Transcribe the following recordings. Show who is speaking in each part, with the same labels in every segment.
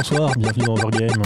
Speaker 1: Bonsoir, bienvenue dans Overgame.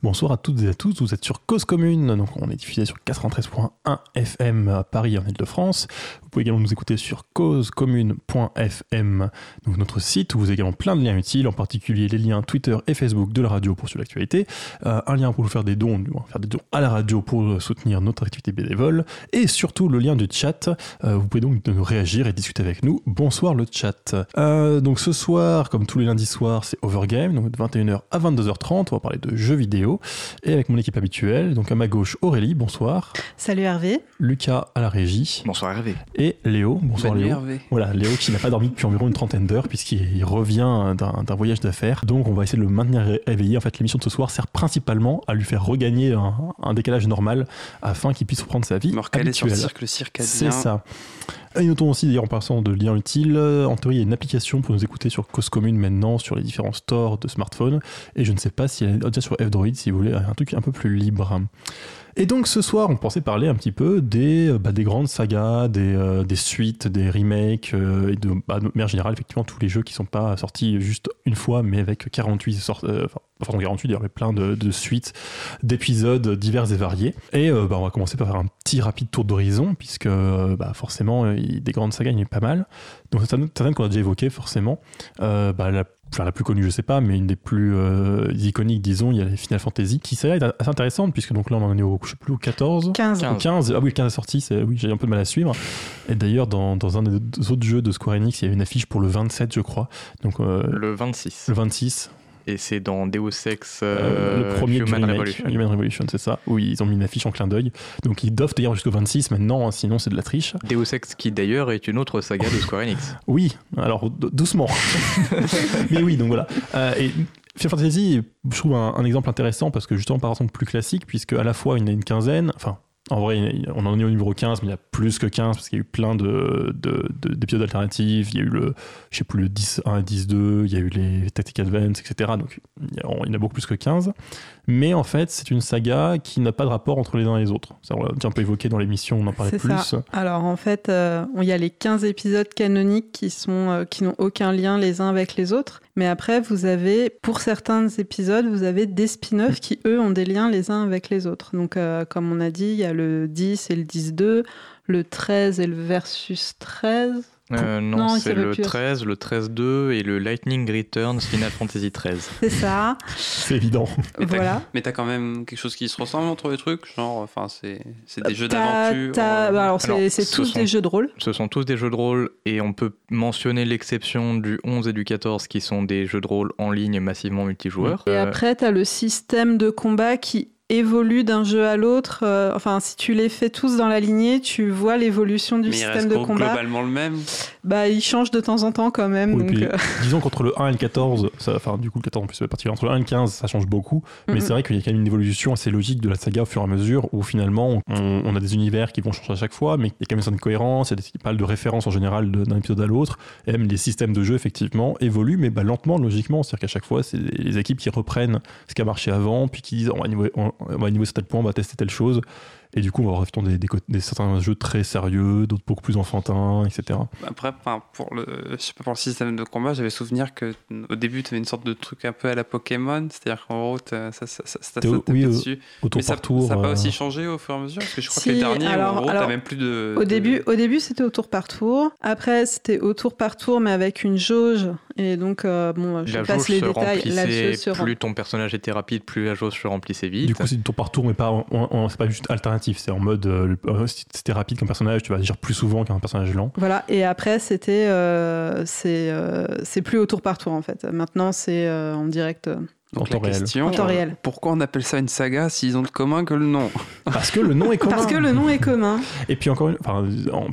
Speaker 1: Bonsoir à toutes et à tous, vous êtes sur Cause Commune, donc on est diffusé sur 93.1 FM à Paris en Ile-de-France. Vous pouvez également nous écouter sur causecommune.fm, donc notre site où vous avez également plein de liens utiles, en particulier les liens Twitter et Facebook de la radio pour suivre l'actualité, euh, un lien pour vous faire des dons, faire des dons à la radio pour soutenir notre activité bénévole, et surtout le lien du chat. Euh, vous pouvez donc réagir et discuter avec nous. Bonsoir le chat. Euh, donc ce soir, comme tous les lundis soirs, c'est Overgame, donc de 21h à 22h30, on va parler de jeux vidéo et avec mon équipe habituelle. Donc à ma gauche, Aurélie, bonsoir.
Speaker 2: Salut Hervé.
Speaker 1: Lucas à la régie.
Speaker 3: Bonsoir Hervé.
Speaker 1: Et Léo, bonsoir Léo.
Speaker 3: Hervé.
Speaker 1: Voilà, Léo qui n'a pas dormi depuis environ une trentaine d'heures puisqu'il revient d'un voyage d'affaires. Donc on va essayer de le maintenir réveillé. En fait, l'émission de ce soir sert principalement à lui faire regagner un, décalage normal afin qu'il puisse reprendre sa vie habituelle.
Speaker 3: sur le cercle circadien.
Speaker 1: C'est ça. Et notons aussi, d'ailleurs, en passant de liens utiles, en théorie, il y a une application pour nous écouter sur Cause Commune maintenant, sur les différents stores de smartphones. Et je ne sais pas si elle est déjà sur F-Droid, si vous voulez un truc un peu plus libre. Et donc ce soir, on pensait parler un petit peu des, euh, bah, des grandes sagas, des, euh, des, suites, des remakes, euh, et de, bah, de manière générale, effectivement, tous les jeux qui ne sont pas sortis juste une fois, mais avec 48 sortes, enfin, pardon, 48, il y plein de, suites, d'épisodes divers et variés. Et bah, on va commencer par faire un petit rapide tour d'horizon, puisque forcément, des grandes sagas, il y en a pas mal. Donc certaines qu'on a déjà évoquées, forcément. Enfin la plus connue je sais pas mais une des plus euh, iconiques disons il y a les Final Fantasy qui c'est assez intéressante puisque donc là on en est au je sais plus au 14
Speaker 2: 15
Speaker 1: au 15 ah oui le 15 est sorti c'est oui j'ai un peu de mal à suivre. Et d'ailleurs dans, dans, un des autres jeux de Square Enix il y a une affiche pour le 27 je crois. Donc
Speaker 3: euh, le 26
Speaker 1: le 26
Speaker 3: et c'est dans Deus Ex euh,
Speaker 1: le premier Human Revolution. Human Revolution, c'est ça. Oui, ils ont mis une affiche en clin d'œil. Donc ils doivent d'ailleurs jusqu'au 26 maintenant, hein, sinon c'est de la triche.
Speaker 3: Deus Ex qui d'ailleurs est une autre saga de Square Enix.
Speaker 1: oui, alors doucement. Mais oui, donc voilà. Euh, et Final Fantasy, je trouve un, exemple intéressant parce que justement par exemple plus classique, puisque à la fois il y en a une quinzaine, enfin en vrai, on en est au numéro 15, mais il y a plus que 15 parce qu'il y a eu plein de, d'épisodes alternatifs. Il y a eu le, le 10 1 et 10 2, il y a eu les Tactic Advance, etc. Donc il y, en a beaucoup plus que 15. Mais en fait, c'est une saga qui n'a pas de rapport entre les uns et les autres. Ça, on l'a déjà un peu évoqué dans l'émission, on en parlait plus. Ça.
Speaker 2: Alors en fait, euh, il y a les 15 épisodes canoniques qui, sont, euh, qui n'ont aucun lien les uns avec les autres. Mais après, vous avez, pour certains épisodes, vous avez des spin-offs qui, eux, ont des liens les uns avec les autres. Donc, euh, comme on a dit, il y a le 10 et le 10-2, le 13 et le versus 13.
Speaker 3: Euh, non, c'est le 13, le 13-2 et le Lightning Returns Final Fantasy 13.
Speaker 2: C'est ça.
Speaker 1: C'est évident.
Speaker 4: Mais
Speaker 2: voilà.
Speaker 4: Mais t'as quand même quelque chose qui se ressemble entre les trucs Genre, enfin, c'est des jeux d'aventure
Speaker 2: euh, bah, Alors, c'est tous des jeux de rôle.
Speaker 3: Ce sont tous des jeux de rôle et on peut mentionner l'exception du 11 et du 14 qui sont des jeux de rôle en ligne massivement multijoueurs.
Speaker 2: Et après, t'as le système de combat qui évolue d'un jeu à l'autre. Euh, enfin, si tu les fais tous dans la lignée, tu vois l'évolution du système de combat.
Speaker 4: globalement le même?
Speaker 2: Bah, il change de temps en temps quand même. donc,
Speaker 1: euh. Disons qu'entre le 1 et le 14, ça, enfin, du coup, le 14 en plus, particulier, entre le 1 et le 15, ça change beaucoup. Mais c'est vrai qu'il y a quand même une évolution assez logique de la saga au fur et à mesure où finalement, on, a des univers qui vont changer à chaque fois, mais il y a quand même une certaine cohérence, il y a des, pas de références en général d'un épisode à l'autre. Et même les systèmes de jeu, effectivement, évoluent, mais bah, lentement, logiquement. C'est-à-dire qu'à chaque fois, c'est les équipes qui reprennent ce qui a marché avant, puis qui disent, on va, va niveau de tel point, on va tester telle chose. Et du coup, on va avoir des, des, des, certains jeux très sérieux, d'autres beaucoup plus enfantins, etc.
Speaker 4: Après, pour le, je sais pas, pour le système de combat, j'avais souvenir que au début, tu avais une sorte de truc un peu à la Pokémon, c'est-à-dire qu'en gros, ça, ça, ça, ça
Speaker 1: oui,
Speaker 4: dessus.
Speaker 1: Au tour
Speaker 4: Mais ça
Speaker 1: n'a pas
Speaker 4: euh, aussi changé au fur et à mesure? Parce que je crois que les derniers, alors, en gros, même plus de.
Speaker 2: Au début, au début c'était au tour par tour. Après, c'était au tour par tour, mais avec une jauge. Et donc, euh, bon, je passe les détails.
Speaker 3: La plus ton personnage était rapide, plus la jauge se remplissait vite.
Speaker 1: Du coup, c'est du tour par tour, mais pas, c'est pas juste alternatif, c'est en mode euh, euh, si c'était rapide qu'un personnage, tu vas agir plus souvent qu'un personnage lent.
Speaker 2: Voilà, et après, c'était. Euh, c'est plus au tour par tour en fait. Maintenant, c'est en direct.
Speaker 4: Donc la question, en temps réel. pourquoi on appelle ça une saga s'ils ont le commun que le nom?
Speaker 1: Parce que le nom est commun.
Speaker 2: Parce que le nom est commun.
Speaker 1: Et puis encore une, enfin,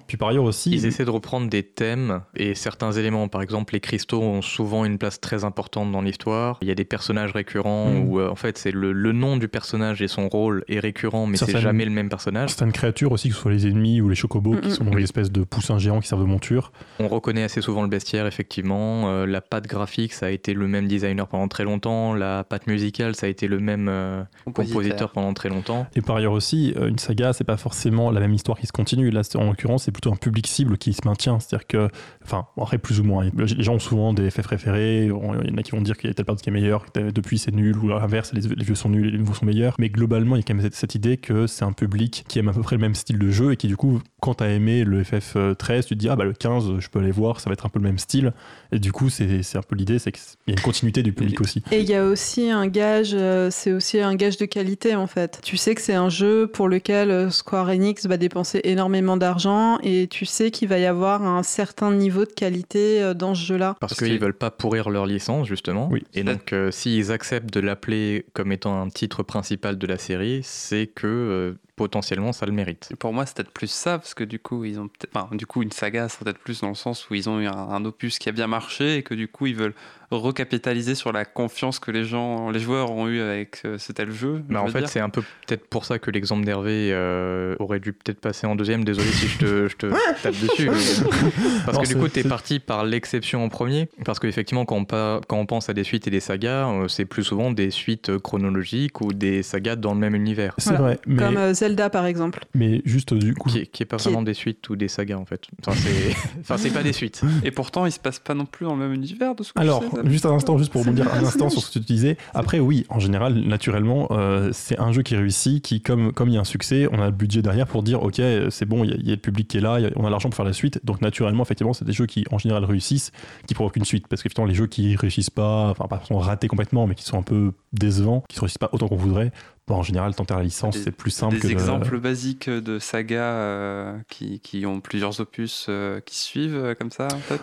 Speaker 1: puis par ailleurs aussi,
Speaker 3: ils essaient de reprendre des thèmes et certains éléments. Par exemple, les cristaux ont souvent une place très importante dans l'histoire. Il y a des personnages récurrents mm. où euh, en fait c'est le, le, nom du personnage et son rôle est récurrent, mais c'est jamais le même personnage.
Speaker 1: Certaines créatures aussi, que ce soit les ennemis ou les chocobos, qui sont des espèces de poussins géants qui servent de monture.
Speaker 3: On reconnaît assez souvent le bestiaire, effectivement. Euh, la patte graphique, ça a été le même designer pendant très longtemps la patte musicale, ça a été le même euh, compositeur. pendant très longtemps.
Speaker 1: Et par ailleurs aussi, euh, une saga, c'est pas forcément la même histoire qui se continue. Là, en l'occurrence, c'est plutôt un public cible qui se maintient. C'est-à-dire que, enfin, après, plus ou moins. Les gens ont souvent des faits préférés. Il y en a qui vont dire qu'il y a telle partie qui est meilleure, depuis c'est nul, ou l'inverse, les, vieux sont nuls et les nouveaux sont meilleurs. Mais globalement, il y a quand même cette, idée que c'est un public qui aime à peu près le même style de jeu et qui, du coup, quand t'as aimé le FF13, tu te dis, ah bah le 15, je peux aller voir, ça va être un peu le même style. Et du coup, c'est un peu l'idée, c'est qu'il y a une continuité du public aussi.
Speaker 2: Et il y a aussi un gage, euh, c'est aussi un gage de qualité en fait. Tu sais que c'est un jeu pour lequel euh, Square Enix va dépenser énormément d'argent et tu sais qu'il va y avoir un certain niveau de qualité euh, dans ce jeu-là.
Speaker 3: Parce, qu'ils veulent pas pourrir leur licence justement.
Speaker 1: Oui.
Speaker 3: Et donc, s'ils acceptent de l'appeler comme étant un titre principal de la série, c'est que potentiellement ça le mérite.
Speaker 4: Pour moi, c'est peut-être plus ça, parce que du coup, ils ont enfin, du coup, une saga, c'est peut-être plus dans le sens où ils ont eu un, opus qui a bien marché et que du coup, ils veulent recapitaliser sur la confiance que les gens, les joueurs ont eu avec euh, ce tel jeu.
Speaker 3: Mais en fait, c'est un peu peut-être pour ça que l'exemple d'Hervé euh, aurait dû peut-être passer en deuxième. Désolé si je te, je te tape dessus. Parce que du coup, tu es parti par l'exception en premier. Parce qu'effectivement, quand, on quand on pense à des suites et des sagas, euh, c'est plus souvent des suites chronologiques ou des sagas dans le même univers.
Speaker 1: C'est vrai.
Speaker 2: Mais... Comme Zelda, par exemple.
Speaker 1: Mais juste du coup.
Speaker 3: Qui, qui est pas vraiment des suites ou des sagas, en fait. Enfin, c'est pas des suites.
Speaker 4: Et pourtant, ils se passent pas non plus dans le même univers de ce que
Speaker 1: Alors, juste un instant, juste pour rebondir un instant sur ce que tu disais. Après, oui, en général, naturellement, euh, c'est un jeu qui réussit, qui, comme, comme il y a un succès, on a le budget derrière pour dire, ok, c'est bon, il y, a le public qui est là, on a l'argent pour faire la suite. Donc, naturellement, effectivement, c'est des jeux qui, en général, réussissent, qui provoquent une suite. Parce qu'effectivement, les jeux qui réussissent pas, enfin, pas sont ratés complètement, mais qui sont un peu décevants, qui ne réussissent pas autant qu'on voudrait, en général, tenter la licence, c'est plus simple.
Speaker 4: Des exemples basiques de sagas euh, qui, qui, ont plusieurs opus euh, qui suivent euh, comme ça, en fait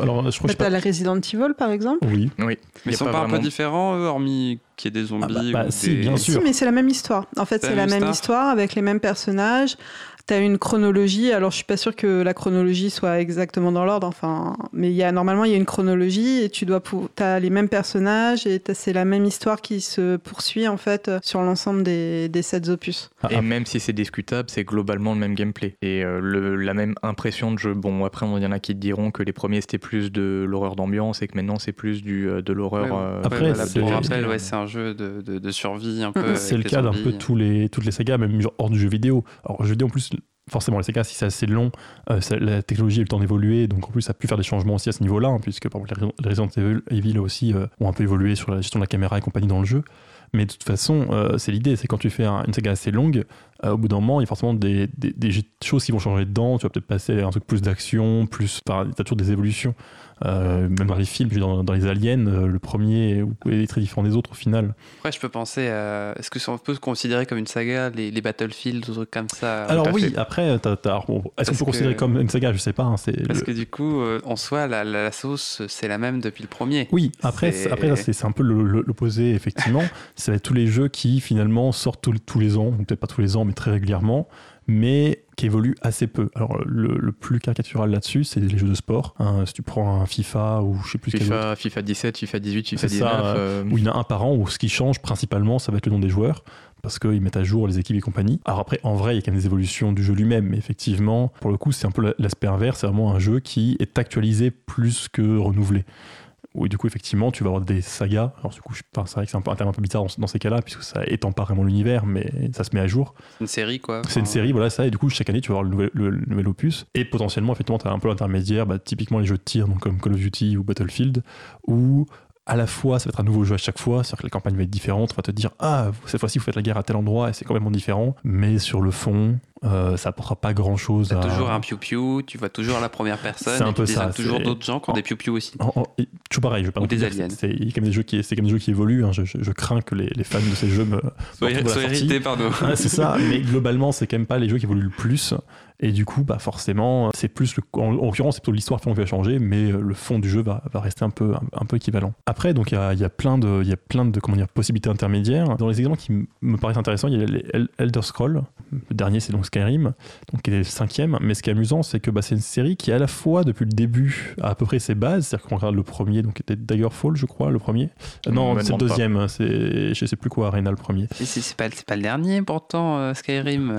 Speaker 1: Alors, je crois que.
Speaker 2: T'as la Resident Evil, par exemple
Speaker 1: Oui.
Speaker 3: oui.
Speaker 4: Mais ils sont pas, un peu différents, eux, hormis qu'il y ait des zombies ah
Speaker 1: bah, bah, si, bien sûr.
Speaker 2: Si, mais c'est la même histoire. En fait, c'est la même histoire avec les mêmes personnages tu as une chronologie. Alors, je suis pas sûre que la chronologie soit exactement dans l'ordre, enfin, mais il y a, normalement, il y a une chronologie et tu dois, as les mêmes personnages et c'est la même histoire qui se poursuit, en fait, sur l'ensemble des, des sept opus.
Speaker 3: Ah, et ah. même si c'est discutable, c'est globalement le même gameplay et euh, le, la même impression de jeu. Bon, après, il y en a qui te diront que les premiers c'était plus de l'horreur d'ambiance et que maintenant c'est plus du, euh, de l'horreur. Euh,
Speaker 4: après, pour rappel, ouais, c'est un jeu de, de, survie un peu.
Speaker 1: C'est le cas d'un peu tous les, toutes les sagas, même hors du jeu vidéo. Alors, jeu vidéo en plus, forcément, les sagas, si c'est assez long, euh, la technologie a eu le temps d'évoluer, donc en plus, ça a pu faire des changements aussi à ce niveau-là, hein, puisque par exemple, les Resident Evil aussi euh, ont un peu évolué sur la gestion de la caméra et compagnie dans le jeu. Mais de toute façon, euh, c'est l'idée, c'est quand tu fais une saga assez longue, au bout d'un moment, il y a forcément des, choses qui vont changer dedans. Tu vas peut-être passer à un truc plus d'action, plus. Tu as toujours des évolutions. Euh, même dans les films, dans, dans les aliens, euh, le premier est très différent des autres au final.
Speaker 4: Après, je peux penser à. Est-ce que on peut se considérer comme une saga, les, les Battlefield, des trucs comme ça?
Speaker 1: Alors oui, après, est-ce qu'on peut considérer comme une saga? Je sais pas. Hein,
Speaker 4: parce que du coup, euh, en soi, la, la, sauce, c'est la même depuis le premier.
Speaker 1: Oui, après, c'est... après c'est un peu l'opposé, effectivement. c'est tous les jeux qui finalement sortent tous, tous les ans, peut-être pas tous les ans, mais très régulièrement mais qui évolue assez peu. Alors le, plus caricatural là-dessus, c'est les jeux de sport. Hein. si tu prends un FIFA ou je sais plus
Speaker 3: FIFA, FIFA 17, FIFA 18, FIFA 19,
Speaker 1: euh, où il y en a un par an, où ce qui change principalement, ça va être le nom des joueurs parce qu'ils mettent à jour les équipes et compagnie. Alors après, en vrai, il y a quand même des évolutions du jeu lui-même, mais effectivement, pour le coup, c'est un peu l'aspect inverse, c'est vraiment un jeu qui est actualisé plus que renouvelé où du coup effectivement tu vas avoir des sagas. Alors du coup c'est vrai que c'est un, un, terme un peu bizarre dans, ces cas-là puisque ça étend pas vraiment l'univers mais ça se met à jour.
Speaker 4: C'est une série quoi.
Speaker 1: C'est une série voilà ça. Et du coup chaque année tu vas avoir le nouvel, opus. Et potentiellement effectivement tu as un peu l'intermédiaire bah, typiquement les jeux de tir donc comme Call of Duty ou Battlefield où à la fois, ça va être un nouveau jeu à chaque fois, c'est-à-dire que la campagne va être différente, on va te dire, ah, cette fois-ci, vous faites la guerre à tel endroit, et c'est complètement différent, mais sur le fond, euh, ça apportera pas grand-chose.
Speaker 4: À... toujours un piou-piou, tu vois toujours la première personne, c'est un peu tu ça. toujours d'autres gens qui ont des piou-piou aussi.
Speaker 1: tout pareil, je
Speaker 4: Ou des aliens.
Speaker 1: C'est quand même des jeux qui, c'est des jeux qui évoluent, hein. je, crains que les, fans de ces jeux me...
Speaker 4: soient, irrités par nous.
Speaker 1: c'est ça, mais globalement, c'est quand même pas les jeux qui évoluent le plus. Et du coup, bah forcément, c'est plus le, en, l'occurrence, c'est plutôt l'histoire qui va changer, mais euh, le fond du jeu va, va rester un peu, un, peu équivalent. Après, donc il y a, y a, plein de, il y a plein de comment dire, possibilités intermédiaires. Dans les exemples qui me paraissent intéressants, il y a les Elder Scrolls. Le dernier, c'est donc Skyrim, donc qui est le cinquième. Mais ce qui est amusant, c'est que bah, c'est une série qui, à la fois, depuis le début, a à peu près ses bases. C'est-à-dire qu'on regarde le premier, donc était Daggerfall, je crois, le premier. Euh, non, c'est le deuxième. C'est, je sais plus quoi, Arena le premier.
Speaker 4: C'est, pas, pas le dernier, pourtant, euh, Skyrim.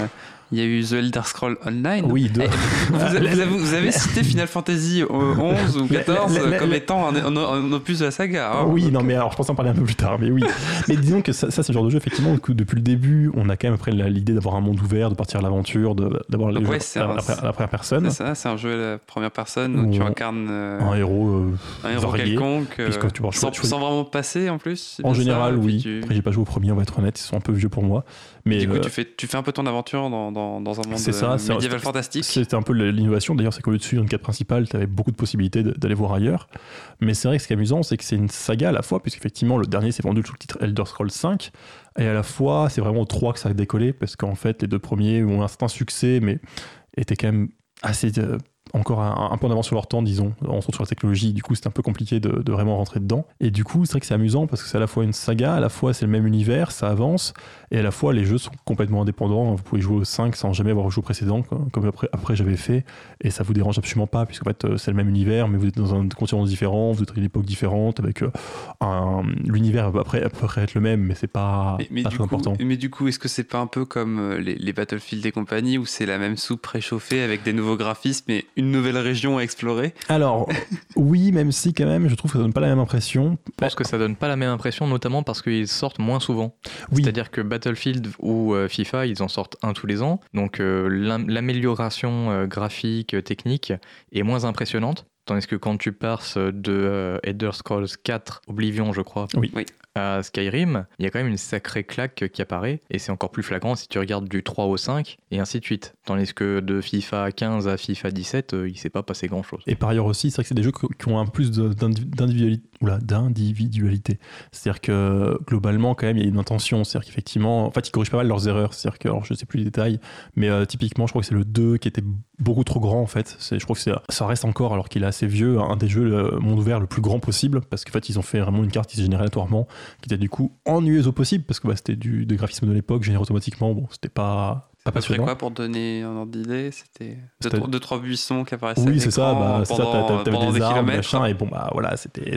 Speaker 4: Il y a eu The Elder Scrolls Online.
Speaker 1: Oui, deux.
Speaker 4: Vous, avez, cité Final Fantasy 11 ou 14 comme étant un, opus de la saga.
Speaker 1: Hein. oui, non, mais alors je pense en parler un peu plus tard. Mais oui. mais disons que ça, c'est le genre de jeu, effectivement, que depuis le début, on a quand même après l'idée d'avoir un monde ouvert, de partir à l'aventure, d'avoir les
Speaker 4: ouais,
Speaker 1: jeux à, la première personne.
Speaker 4: C'est ça, c'est un jeu à la première personne où, tu incarnes euh,
Speaker 1: un héros, euh,
Speaker 4: un héros quelconque, euh, tu sans, sans, vraiment passer en plus.
Speaker 1: En général, oui. Après, j'ai pas joué au premier, on va être honnête, ils sont un peu vieux pour moi. Mais
Speaker 4: du coup, tu, fais, tu fais un peu ton aventure dans, dans, dans un monde ça, médiéval fantastique.
Speaker 1: C'était un peu l'innovation. D'ailleurs, c'est qu'au lieu de suivre une quête principale, tu avais beaucoup de possibilités d'aller voir ailleurs. Mais c'est vrai que ce qui est amusant, c'est que c'est une saga à la fois, puisqu'effectivement, le dernier s'est vendu sous le titre Elder Scrolls 5. Et à la fois, c'est vraiment au 3 que ça a décollé, parce qu'en fait, les deux premiers ont un certain succès, mais étaient quand même assez euh, encore un, peu en avance sur leur temps, disons, en sur la technologie. Du coup, c'est un peu compliqué de, vraiment rentrer dedans. Et du coup, c'est vrai que c'est amusant parce que c'est à la fois une saga, à la fois c'est le même univers, ça avance, et à la fois les jeux sont complètement indépendants. Vous pouvez jouer au 5 sans jamais avoir joué au précédent, comme après, après j'avais fait, et ça vous dérange absolument pas, puisqu'en fait, euh, c'est le même univers, mais vous êtes dans un continent différent, vous êtes à une époque différente, avec euh, un. L'univers après, après être le même, mais c'est pas,
Speaker 4: mais,
Speaker 1: pas
Speaker 4: du
Speaker 1: important.
Speaker 4: mais du coup, est-ce que c'est pas un peu comme euh, les, les Battlefield et compagnie, où c'est la même soupe réchauffée avec des nouveaux graphismes et une nouvelle région explorer
Speaker 1: Alors, oui, même si quand même, je trouve que ça donne pas la même impression.
Speaker 3: Je pense que ça donne pas la même impression, notamment parce qu'ils sortent moins souvent. C'est-à-dire que Battlefield ou euh, FIFA, ils en sortent un tous les ans. Donc euh, l'amélioration euh, graphique, technique est moins impressionnante. Tandis que quand tu passes de Elder Scrolls 4, Oblivion, je crois,
Speaker 1: oui. Oui
Speaker 3: à Skyrim, il y a quand même une sacrée claque qui apparaît, et c'est encore plus flagrant si tu regardes du 3 au 5, et ainsi de suite. Tandis que de FIFA 15 à FIFA 17, euh, il s'est pas passé grand chose.
Speaker 1: Et par ailleurs aussi, c'est vrai que c'est des jeux qui ont un plus d'individualité. C'est-à-dire que globalement, quand même, il y a une intention. C'est-à-dire qu'effectivement, en fait, ils corrigent pas mal leurs erreurs. C'est-à-dire que, alors je sais plus les détails, mais euh, typiquement, je crois que c'est le 2 qui était beaucoup trop grand en fait. Je crois que ça reste encore, alors qu'il est assez vieux, un des jeux le monde ouvert le plus grand possible, parce qu'en fait, ils ont fait vraiment une carte qui se générait aléatoirement, qui était du coup ennuyeuse au possible, parce que bah, c'était du graphisme de l'époque, généré automatiquement. Bon, c'était pas
Speaker 4: pas ferait quoi pour donner un ordre d'idée? C'était deux, trois buissons qui apparaissaient
Speaker 1: Oui, c'est ça. Bah,
Speaker 4: pendant,
Speaker 1: t'avais des, des arbres, machin, et bon, bah voilà, c'était,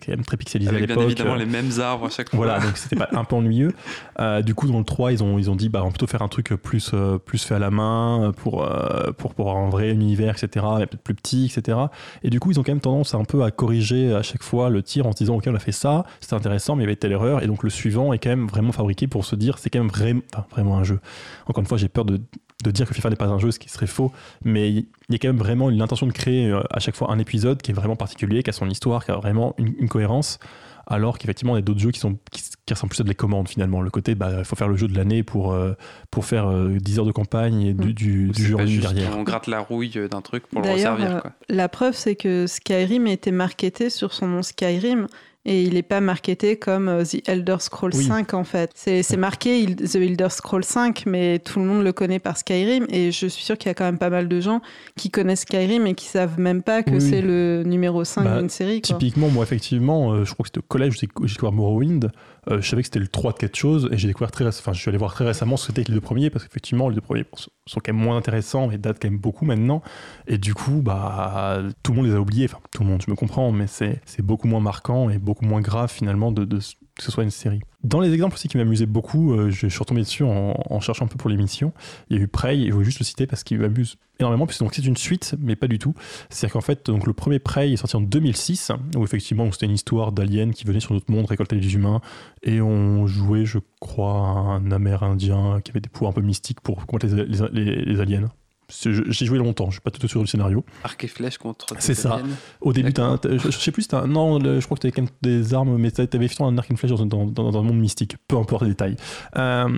Speaker 1: quand même très pixelisé
Speaker 4: Avec
Speaker 1: à l'époque.
Speaker 4: bien évidemment les mêmes arbres à chaque fois.
Speaker 1: Voilà, donc c'était un peu ennuyeux. Euh, du coup, dans le 3, ils ont, ils ont dit, bah, on va plutôt faire un truc plus, euh, plus fait à la main pour, euh, pour, pour avoir un vrai univers, etc., peut-être plus petit, etc. Et du coup, ils ont quand même tendance un peu à corriger à chaque fois le tir en se disant, ok, on a fait ça, c'était intéressant, mais il y avait telle erreur, et donc le suivant est quand même vraiment fabriqué pour se dire, c'est quand même vraiment, vraiment un jeu. Encore une fois, j'ai peur de de dire que FIFA n'est pas un jeu, ce qui serait faux, mais il y a quand même vraiment l'intention de créer euh, à chaque fois un épisode qui est vraiment particulier, qui a son histoire, qui a vraiment une, cohérence, alors qu'effectivement il y a d'autres jeux qui, sont, qui, ressemblent plus à des commandes finalement. Le côté, bah, il faut faire le jeu de l'année pour, euh, pour faire 10 euh, heures de campagne et du, mm. du, jeu en derrière.
Speaker 4: On gratte la rouille d'un truc pour le resservir.
Speaker 2: la preuve, c'est que Skyrim a été marketé sur son nom Skyrim et il n'est pas marketé comme euh, The Elder Scrolls 5 en fait. C'est marqué The Elder Scrolls 5, mais tout le monde le connaît par Skyrim et je suis sûr qu'il y a quand même pas mal de gens qui connaissent Skyrim et qui savent même pas que c'est le numéro 5 bah, d'une série.
Speaker 1: Typiquement, moi effectivement, euh, je crois que c'était au collège, j'ai découvert Morrowind. Euh, je savais que c'était le 3 de quelque chose et j'ai découvert très enfin je suis allé voir très récemment ce que c'était les deux premiers parce qu'effectivement les deux premiers sont quand même moins intéressants et datent quand même beaucoup maintenant. Et du coup bah tout le monde les a oubliés. Enfin tout le monde je me comprends mais c'est beaucoup moins marquant et beaucoup moins grave finalement de, de que ce soit une série. Dans les exemples aussi qui m'amusaient beaucoup, euh, je suis retombé dessus en, cherchant un peu pour l'émission. Il y a eu Prey, et je voulais juste le citer parce qu'il m'amuse énormément, puisque c'est une suite, mais pas du tout. C'est-à-dire qu'en fait, le premier Prey est sorti en 2006, où effectivement c'était une histoire d'aliens qui venaient sur notre monde récolter les humains, et on jouait, je crois, un Amérindien qui avait des pouvoirs un peu mystiques pour combattre les aliens. J'ai joué longtemps, je suis pas tout sûr du scénario.
Speaker 4: Arc et flèche contre.
Speaker 1: C'est ça. Au début, je, je, sais plus, un, non, je crois que tu avais quand même des armes, mais tu avais effectivement un arc et une flèche dans, dans, un monde mystique, peu importe les détails. Euh,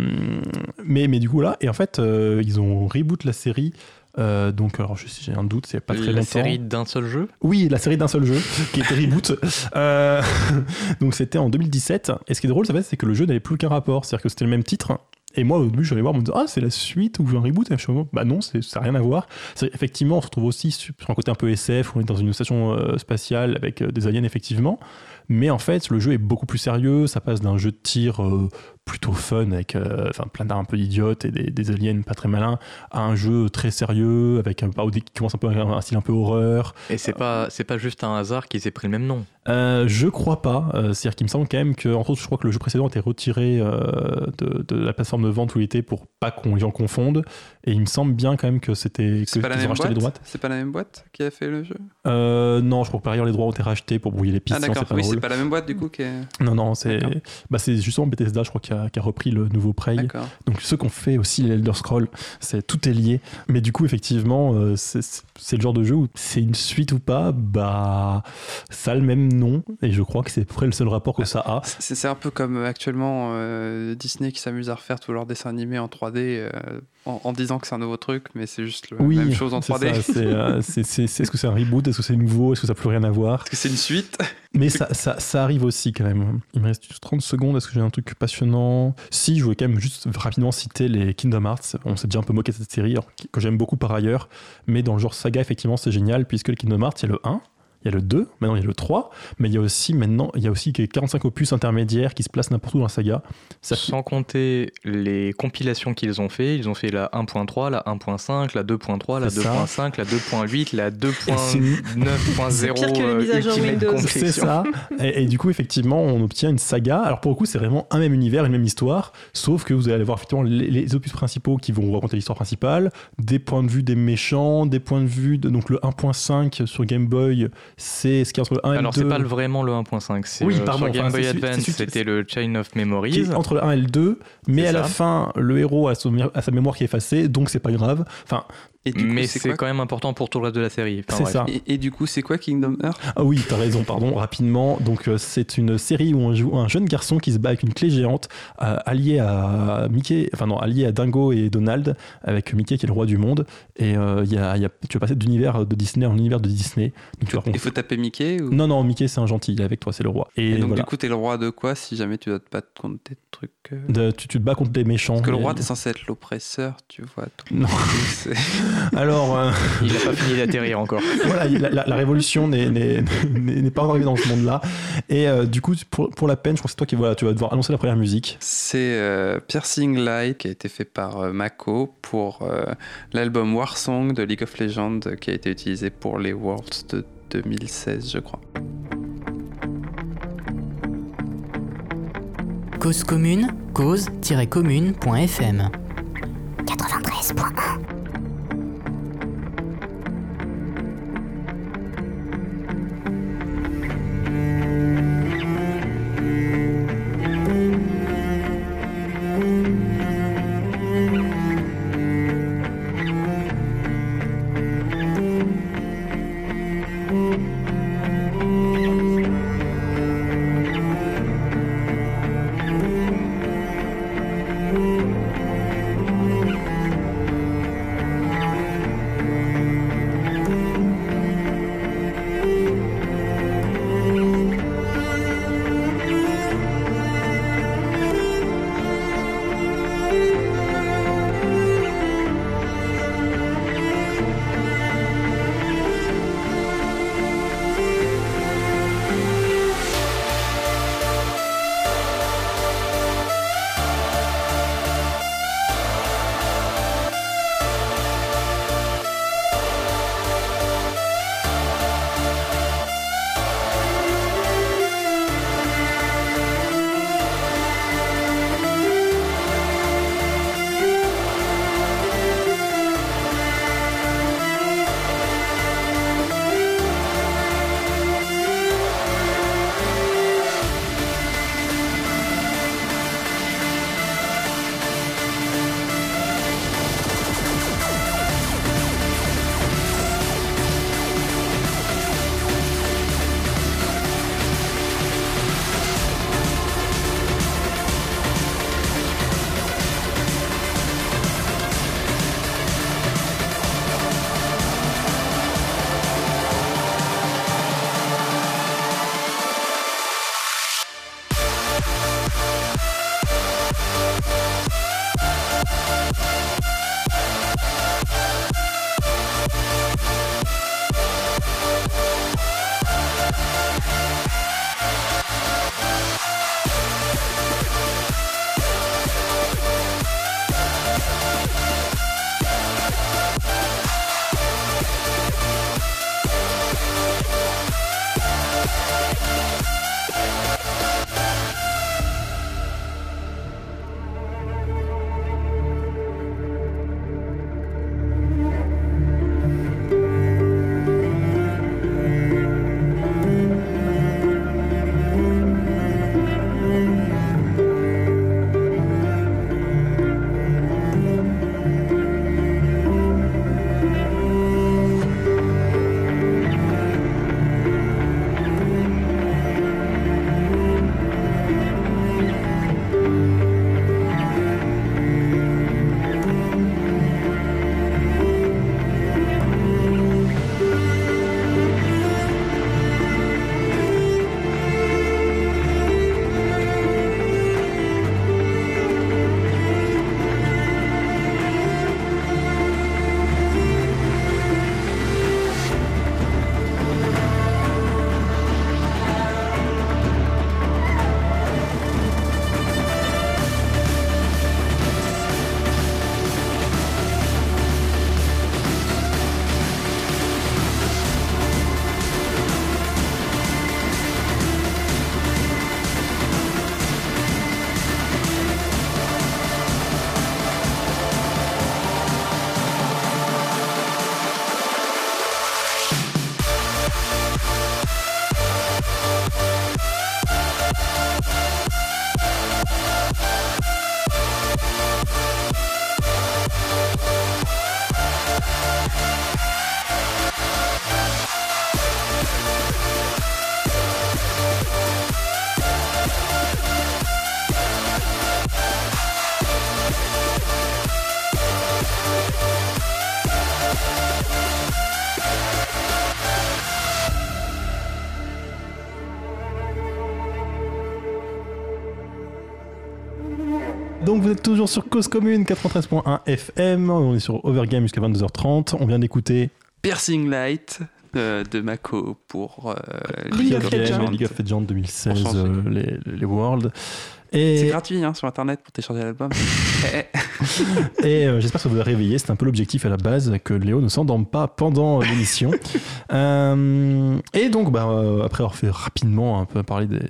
Speaker 1: mais, mais du coup, là, et en fait, euh, ils ont reboot la série. Euh, donc, alors j'ai un doute, c'est pas très longtemps.
Speaker 3: La série d'un seul jeu?
Speaker 1: Oui, la série d'un seul jeu, qui était reboot. donc c'était en 2017. Et ce qui est drôle, c'est que le jeu n'avait plus aucun rapport. C'est-à-dire que c'était le même titre, et moi, au début, je vais voir, me disant, ah, c'est la suite ou un reboot. Et je me dis, bah non, ça n'a rien à voir. Effectivement, on se retrouve aussi sur un côté un peu SF, où on est dans une station euh, spatiale avec euh, des aliens, effectivement. Mais en fait, le jeu est beaucoup plus sérieux. Ça passe d'un jeu de tir plutôt fun avec euh, enfin plein d'arts un peu idiotes et des, aliens pas très malins à un jeu très sérieux avec un qui commence un peu un style un peu horreur
Speaker 3: et c'est pas c'est pas juste un hasard qu'ils aient pris le même nom
Speaker 1: euh, je crois pas. Euh, c'est à dire qu'il me semble quand même que entre autres je crois que le jeu précédent a été retiré de, de, la plateforme de vente où il était pour pas qu'on les gens confondent. Et il me semble bien quand même que c'était
Speaker 4: que pas la même boîte les droits c'est pas la même boîte qui a fait le jeu?
Speaker 1: Non je crois que par ailleurs les droits ont été rachetés pour brouiller les pistes
Speaker 4: ah d'accord. oui c'est pas la même boîte du coup qui
Speaker 1: non non c'est bah, c'est justement Bethesda je crois qui a repris le nouveau Prey. Donc ceux qu'on fait aussi les Elder Scrolls, c'est tout est lié. Mais du coup, effectivement, euh, c'est le genre de jeu où c'est une suite ou pas, bah ça a le même nom et je crois que c'est près le seul rapport que ça a.
Speaker 4: C'est un peu comme actuellement euh, Disney qui s'amuse à refaire tous leurs dessins animés en 3D. Euh, en, disant que c'est un nouveau truc, mais c'est juste la même chose en 3D.
Speaker 1: Est-ce que c'est un reboot Est-ce que c'est nouveau Est-ce que ça n'a plus rien à voir?
Speaker 4: Est-ce que c'est une suite?
Speaker 1: Mais ça, ça, ça, arrive aussi quand même. Il me reste juste 30 secondes. Est-ce que j'ai un truc passionnant Si, je voulais quand même juste rapidement citer les Kingdom Hearts. On s'est déjà un peu moqué de cette série, que j'aime beaucoup par ailleurs. Mais dans le genre saga, effectivement, c'est génial, puisque le Kingdom Hearts, il y a le 1, il y a le 2, maintenant il y a le 3, mais il y a aussi maintenant il y a aussi 45 opus intermédiaires qui se placent n'importe où dans la saga.
Speaker 3: Sans compter les compilations qu'ils ont fait, ils ont fait la 1.3, la 1.5, la 2.3, la 2.5, la 2.8, la 2.9.0
Speaker 1: C'est ça. Et, du coup effectivement on obtient une saga. Alors pour le coup c'est vraiment un même univers, une même histoire, sauf que vous allez voir effectivement les, opus principaux qui vont vous raconter l'histoire principale, des points de vue des méchants, des points de vue de donc le 1.5 sur Game Boy c'est ce qui est entre le 1 et le 2.
Speaker 3: Alors, c'est pas vraiment le 1.5. Oui, euh, pardon. Sur Game Boy Advance, c'était le Chain of Memories.
Speaker 1: entre le 1 et le 2, mais à la fin, le héros a, a sa mémoire qui est effacée, donc c'est pas grave. Enfin,
Speaker 3: mais c'est quand même important pour tout le reste de la série.
Speaker 1: c'est ça.
Speaker 4: Et, du coup, c'est quoi Kingdom Hearts?
Speaker 1: Ah oui, t'as raison, pardon, rapidement. Donc, euh, c'est une série où on joue un jeune garçon qui se bat avec une clé géante, euh, allié à Mickey, enfin non, allié à Dingo et Donald, avec Mickey qui est le roi du monde. Et euh, il y a, y a, tu vas passer d'univers de Disney en univers de Disney.
Speaker 4: Donc, tu Il faut taper Mickey ou...
Speaker 1: Non, non, Mickey c'est un gentil, il est avec toi, c'est le roi.
Speaker 4: Et, donc, du coup, t'es le roi de quoi si jamais tu dois te battre contre des trucs
Speaker 1: de, tu, te bats contre des méchants.
Speaker 4: Parce que le roi, t'es censé être l'oppresseur, tu vois.
Speaker 1: Non. Alors.
Speaker 3: Il n'a pas fini d'atterrir encore.
Speaker 1: voilà, la, révolution n'est pas encore arrivée dans ce monde-là. Et euh, du coup, pour, pour, la peine, je crois que c'est toi qui voilà, tu vas devoir annoncer la première musique.
Speaker 4: C'est euh, Piercing Light qui a été fait par euh, Mako pour l'album War Song de League of Legends qui a été utilisé pour les Worlds de 2016, je crois.
Speaker 5: Cause commune, cause-commune.fm 93.1
Speaker 1: Donc vous êtes toujours sur Cause Commune 93.1 FM, on est sur Overgame jusqu'à 22h30. On vient d'écouter
Speaker 4: Piercing Light euh, de Mako pour euh,
Speaker 2: League of Legends.
Speaker 1: League of Legends 2016,
Speaker 4: Pour changer.
Speaker 1: euh, les, les Worlds.
Speaker 4: C'est gratuit hein, sur internet pour télécharger l'album.
Speaker 1: Et euh, j'espère que ça vous a réveillé. C'est un peu l'objectif à la base, que Léo ne s'endorme pas pendant l'émission. Euh, et donc, bah, euh, après avoir fait rapidement un peu parler des,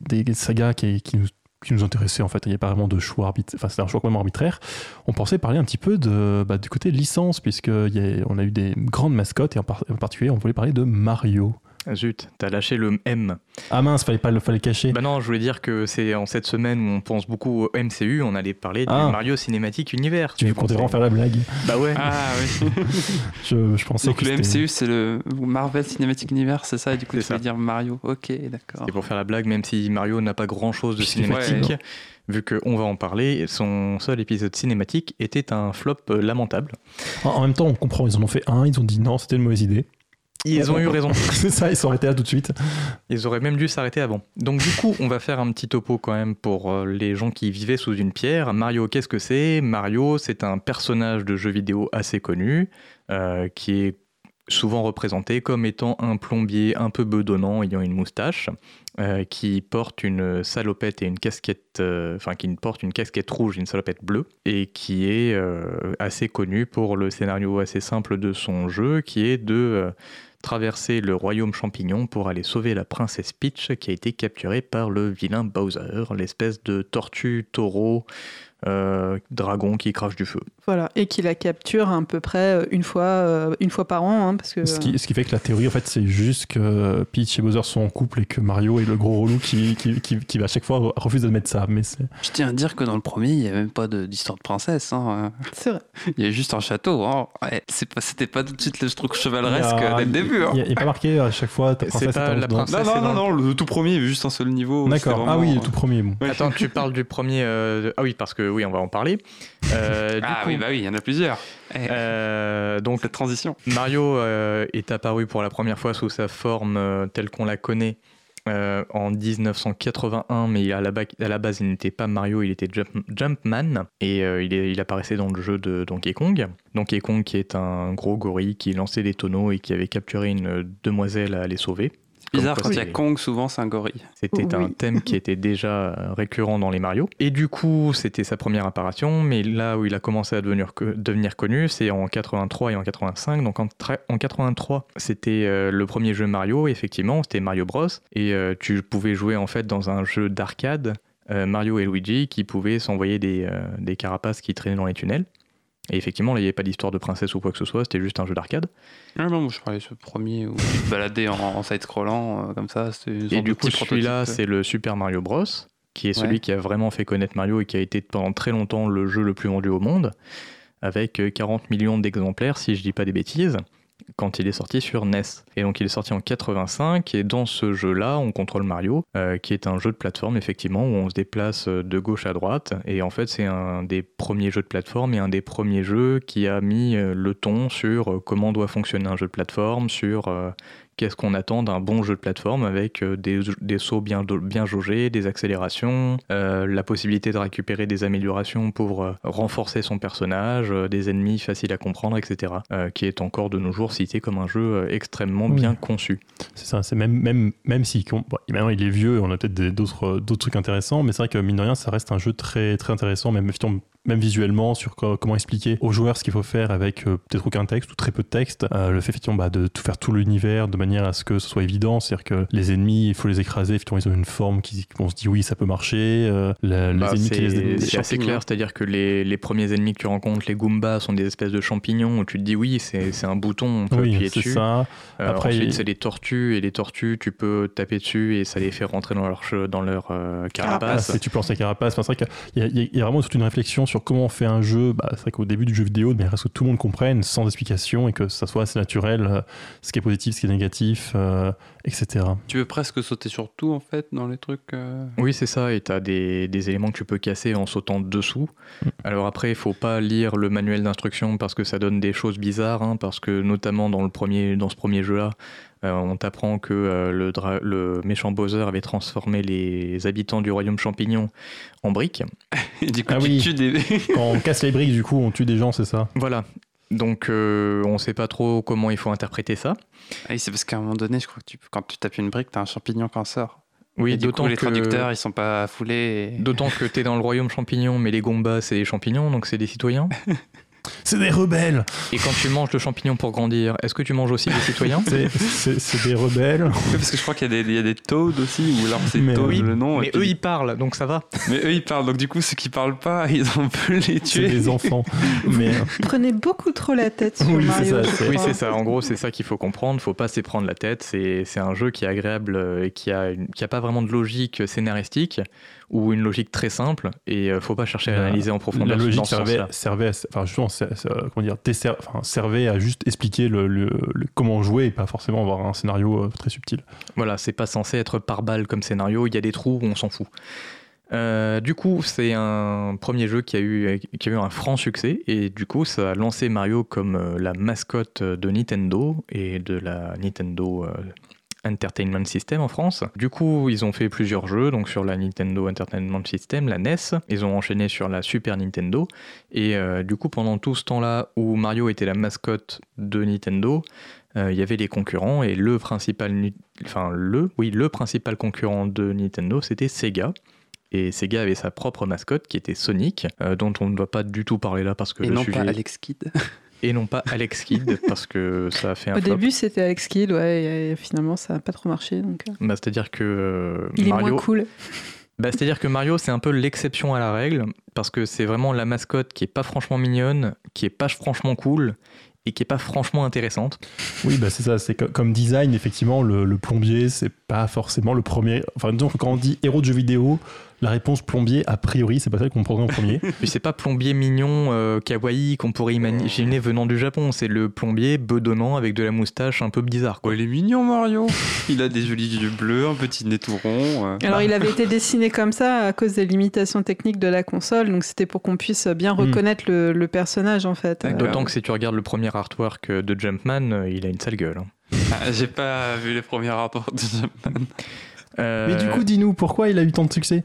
Speaker 1: des, des sagas qui, qui nous qui nous intéressaient en fait, il n'y a pas vraiment de choix arbitraire, enfin c'était un choix quand arbitraire. On pensait parler un petit peu de, bah, du côté licence, puisqu'on a eu des grandes mascottes, et en particulier on voulait parler de Mario.
Speaker 3: Zut, t'as lâché le M.
Speaker 1: Ah mince, fallait pas le fallait cacher.
Speaker 3: Bah non, je voulais dire que c'est en cette semaine où on pense beaucoup au MCU, on allait parler du
Speaker 1: Ah.
Speaker 3: Mario Cinématique Univers.
Speaker 1: tu comptais vraiment faire la blague
Speaker 3: Bah ouais.
Speaker 4: Ah oui.
Speaker 1: je, je pensais
Speaker 4: Donc
Speaker 1: que
Speaker 4: le MCU c'est le Marvel Cinematic Universe, c'est ça Et du coup tu voulais
Speaker 3: ça.
Speaker 4: dire Mario. Ok, d'accord.
Speaker 3: C'est pour faire la blague, même si Mario n'a pas grand chose de
Speaker 1: Puisqu'il
Speaker 4: fait-
Speaker 3: cinématique, vu qu'on va en parler, son seul épisode cinématique était un flop euh, lamentable.
Speaker 1: En, en même temps, on comprend, ils en ont fait un, ils ont dit non, c'était une mauvaise idée.
Speaker 3: Ils ont eu raison.
Speaker 1: C'est ça, ils sont arrêtés là tout de suite.
Speaker 3: Ils auraient même dû s'arrêter avant. Donc du coup, on va faire un petit topo quand même pour euh, les gens qui vivaient sous une pierre. Mario, qu'est-ce que c'est? Mario, c'est un personnage de jeu vidéo assez connu, euh, qui est souvent représenté comme étant un plombier un peu bedonnant ayant une moustache, euh, qui porte une salopette et une casquette, euh, enfin qui porte une casquette rouge et une salopette bleue, et qui est euh, assez connu pour le scénario assez simple de son jeu, qui est de traverser le royaume champignon pour aller sauver la princesse Peach qui a été capturée par le vilain Bowser, l'espèce de tortue taureau euh, dragon qui crache du feu.
Speaker 2: Voilà, et qui la capture à peu près euh, une fois, euh, une fois par an, hein, parce que
Speaker 1: Ce qui, ce qui fait que la théorie, en fait, c'est juste que Peach et Bowser sont en couple et que Mario est le gros relou qui, qui, qui, qui à chaque fois refuse d'admettre ça. Mais c'est.
Speaker 4: Je tiens à dire que dans le premier, il n'y a même pas de- d'histoire de princesse. hein.
Speaker 2: c'est vrai.
Speaker 4: Il y a juste un château. hein. Ouais, C'était pas tout de suite le truc chevaleresque
Speaker 1: a-
Speaker 4: dès le début. hein.
Speaker 1: Il n'y a, pas marqué à chaque fois ta princesse
Speaker 3: pas la princesse.
Speaker 4: Non, non, non, le tout premier, il y avait juste un seul niveau.
Speaker 1: D'accord. Ah oui, le tout premier. Bon.
Speaker 4: Ouais.
Speaker 3: Attends, tu parles du premier. euh, Ah oui, parce que oui, on va en parler. Euh,
Speaker 4: Ah
Speaker 3: coup,
Speaker 4: oui, bah oui, il y en a plusieurs. Eh,
Speaker 3: euh, donc
Speaker 4: Cette transition.
Speaker 3: Mario euh, est apparu pour la première fois sous sa forme telle qu'on la connaît en 1981, mais à la, ba- à la base il n'était pas Mario, il était Jump- Jumpman et il, est- il apparaissait dans le jeu de Donkey Kong. Donkey Kong qui est un gros gorille qui lançait des tonneaux et qui avait capturé une demoiselle à les sauver.
Speaker 4: Bizarre, quand il y a Kong, souvent c'est un gorille.
Speaker 3: C'était
Speaker 2: Oui.
Speaker 3: un thème qui était déjà euh, récurrent dans les Mario. Et du coup, c'était sa première apparition, mais là où il a commencé à devenir, devenir connu, c'est en 83 et en 85. Donc en, tra- en 83, c'était euh, le premier jeu Mario, effectivement, c'était Mario Bros. Et euh, tu pouvais jouer en fait dans un jeu d'arcade, Mario et Luigi, qui pouvaient s'envoyer des, euh, des carapaces qui traînaient dans les tunnels. Et effectivement, là, il n'y avait pas d'histoire de princesse ou quoi que ce soit, c'était juste un jeu d'arcade.
Speaker 4: Ah non, moi je parlais de ce premier où tu te baladais en, en side-scrollant, euh, comme ça.
Speaker 3: Et du coup, celui-là,
Speaker 4: prototype.
Speaker 3: c'est le Super Mario Bros, qui est celui
Speaker 4: Ouais.
Speaker 3: qui a vraiment fait connaître Mario et qui a été pendant très longtemps le jeu le plus vendu au monde, avec euh, 40 millions d'exemplaires, si je dis pas des bêtises, quand il est sorti sur NES. Et donc, il est sorti en 85, et dans ce jeu-là, on contrôle Mario, euh, qui est un jeu de plateforme, effectivement, où on se déplace euh, de gauche à droite. Et en fait, c'est un des premiers jeux de plateforme et un des premiers jeux qui a mis euh, le ton sur comment doit fonctionner un jeu de plateforme, sur qu'est-ce qu'on attend d'un bon jeu de plateforme avec euh, des, des sauts bien, bien jaugés, des accélérations, euh, la possibilité de récupérer des améliorations pour euh, renforcer son personnage, euh, des ennemis faciles à comprendre, etc. qui est encore de nos jours cité comme un jeu extrêmement
Speaker 1: Oui.
Speaker 3: bien conçu.
Speaker 1: C'est ça, c'est même, même, même si bon, maintenant il est vieux, on a peut-être d'autres trucs intéressants, mais c'est vrai que mine de rien, ça reste un jeu très, très intéressant, même, effectivement, même visuellement, sur co- comment expliquer aux joueurs ce qu'il faut faire avec euh, peut-être aucun texte ou très peu de texte. Euh, le fait effectivement bah, de tout faire tout l'univers de manière à ce que ce soit évident, c'est-à-dire que les ennemis, il faut les écraser, effectivement, ils ont une forme qui, on se dit oui, ça peut marcher. euh, la- les
Speaker 3: Bah,
Speaker 1: ennemis qui
Speaker 3: c'est
Speaker 1: les
Speaker 3: c'est assez clair, c'est-à-dire que les, les premiers ennemis que tu rencontres, les Goombas, sont des espèces de champignons où tu te dis oui, c'est c'est un bouton, on peut
Speaker 1: Oui,
Speaker 3: appuyer
Speaker 1: c'est
Speaker 3: dessus.
Speaker 1: ça.
Speaker 3: Euh,
Speaker 1: Après,
Speaker 3: ensuite,
Speaker 1: il-
Speaker 3: c'est les tortues, et les tortues, tu peux taper dessus et ça les fait rentrer dans leur, dans leur euh,
Speaker 1: Ah,
Speaker 3: carapace.
Speaker 1: c'est- tu lancer la carapace. Enfin, c'est vrai qu'il y a vraiment toute une réflexion sur comment on fait un jeu. Bah, c'est vrai qu'au début du jeu vidéo, mais reste que tout le monde comprenne sans explication et que ça soit assez naturel, euh, ce qui est positif, ce qui est négatif, euh, etc.
Speaker 4: Tu veux presque sauter sur tout en fait dans les trucs. euh,
Speaker 3: Oui, c'est ça, et tu as des, des éléments que tu peux casser en sautant dessous.
Speaker 1: Mm.
Speaker 3: Alors après, il faut pas lire le manuel d'instruction parce que ça donne des choses bizarres, hein, parce que notamment dans, le premier, dans ce premier jeu-là, on t'apprend que le, le, méchant Bowser avait transformé les habitants du royaume champignon en briques.
Speaker 4: Et du coup, ah oui. des...
Speaker 1: Quand on casse les briques, du coup, on tue des gens, c'est ça?
Speaker 3: Voilà. Donc, on ne sait pas trop comment il faut interpréter ça.
Speaker 4: Ah oui, c'est parce qu'à un moment donné, je crois que tu, quand tu tapes une brique, tu as un champignon qui en sort.
Speaker 3: Oui, d'autant que
Speaker 4: les traducteurs, ils sont pas foulés.
Speaker 3: D'autant que tu es dans le royaume champignon, mais les Gombas, c'est des champignons, donc c'est des citoyens.
Speaker 1: C'est des rebelles.
Speaker 3: Et quand tu manges le champignon pour grandir, est-ce que tu manges aussi des citoyens
Speaker 1: C'est des rebelles.
Speaker 4: Oui, parce que je crois qu'il y, y, a des Toads aussi, ou alors c'est Toad
Speaker 3: oui,
Speaker 4: le nom.
Speaker 3: Mais eux, ils parlent, donc ça va.
Speaker 4: Mais eux, ils parlent, donc du coup, ceux qui parlent pas, ils ont pu les tuer.
Speaker 1: C'est des enfants. mais...
Speaker 2: Prenez beaucoup trop la tête sur
Speaker 1: oui,
Speaker 2: Mario.
Speaker 1: Ça,
Speaker 3: oui, c'est ça. En gros, c'est ça qu'il faut comprendre. Faut pas s'y prendre la tête. C'est un jeu qui est agréable et qui a, une, qui a pas vraiment de logique scénaristique ou une logique très simple et ne euh, faut pas chercher à analyser en profondeur.
Speaker 1: La logique servait, servait, à, enfin, justement, comment dire, enfin, servait à juste expliquer le, comment jouer et pas forcément avoir un scénario euh, très subtil.
Speaker 3: Voilà, c'est pas censé être par balle comme scénario, il y a des trous où on s'en fout. Euh, du coup, c'est un premier jeu qui a, eu, qui a eu un franc succès et du coup, ça a lancé Mario comme la mascotte de Nintendo et de la Nintendo Entertainment System en France. Du coup, ils ont fait plusieurs jeux, donc sur la Nintendo Entertainment System, la NES. Ils ont enchaîné sur la Super Nintendo. Et euh, du coup, pendant tout ce temps-là où Mario était la mascotte de Nintendo, euh, il y avait les concurrents et le principal, enfin le, oui, le principal concurrent de Nintendo, c'était Sega. Et Sega avait sa propre mascotte qui était Sonic, euh, dont on ne va pas du tout parler là parce que
Speaker 4: et non pas Alex Kidd.
Speaker 3: et non pas Alex Kidd parce que ça a fait un
Speaker 2: Au début c'était Alex Kidd, ouais, et finalement ça n'a pas trop marché. Donc... Euh.
Speaker 3: Bah, c'est-à-dire que euh,
Speaker 2: Il
Speaker 3: Mario...
Speaker 2: est moins cool.
Speaker 3: Bah, c'est-à-dire que Mario c'est un peu l'exception à la règle parce que c'est vraiment la mascotte qui est pas franchement mignonne, qui est pas franchement cool et qui est pas franchement intéressante.
Speaker 1: Oui, bah c'est ça. C'est comme design, effectivement, le, le plombier, c'est pas forcément le premier. Enfin, disons que quand on dit héros de jeu vidéo, la réponse plombier, a priori, c'est pas ça qu'on prendrait en premier.
Speaker 3: Mais c'est pas plombier mignon, euh, kawaii qu'on pourrait imaginer venant du Japon. C'est le plombier bedonnant avec de la moustache un peu bizarre.
Speaker 4: Quoi. il est mignon, Mario. Il a des jolis yeux bleus, un petit nez tout rond. Euh.
Speaker 2: Alors, il avait été dessiné comme ça à cause des limitations techniques de la console. Donc, c'était pour qu'on puisse bien hmm. reconnaître le, personnage, en fait.
Speaker 3: D'autant que si tu regardes le premier artwork de Jumpman, euh, il a une sale gueule. Hein.
Speaker 4: Ah, j'ai pas vu les premiers rapports de Jumpman.
Speaker 1: Mais du coup, dis-nous, pourquoi il a eu tant de succès?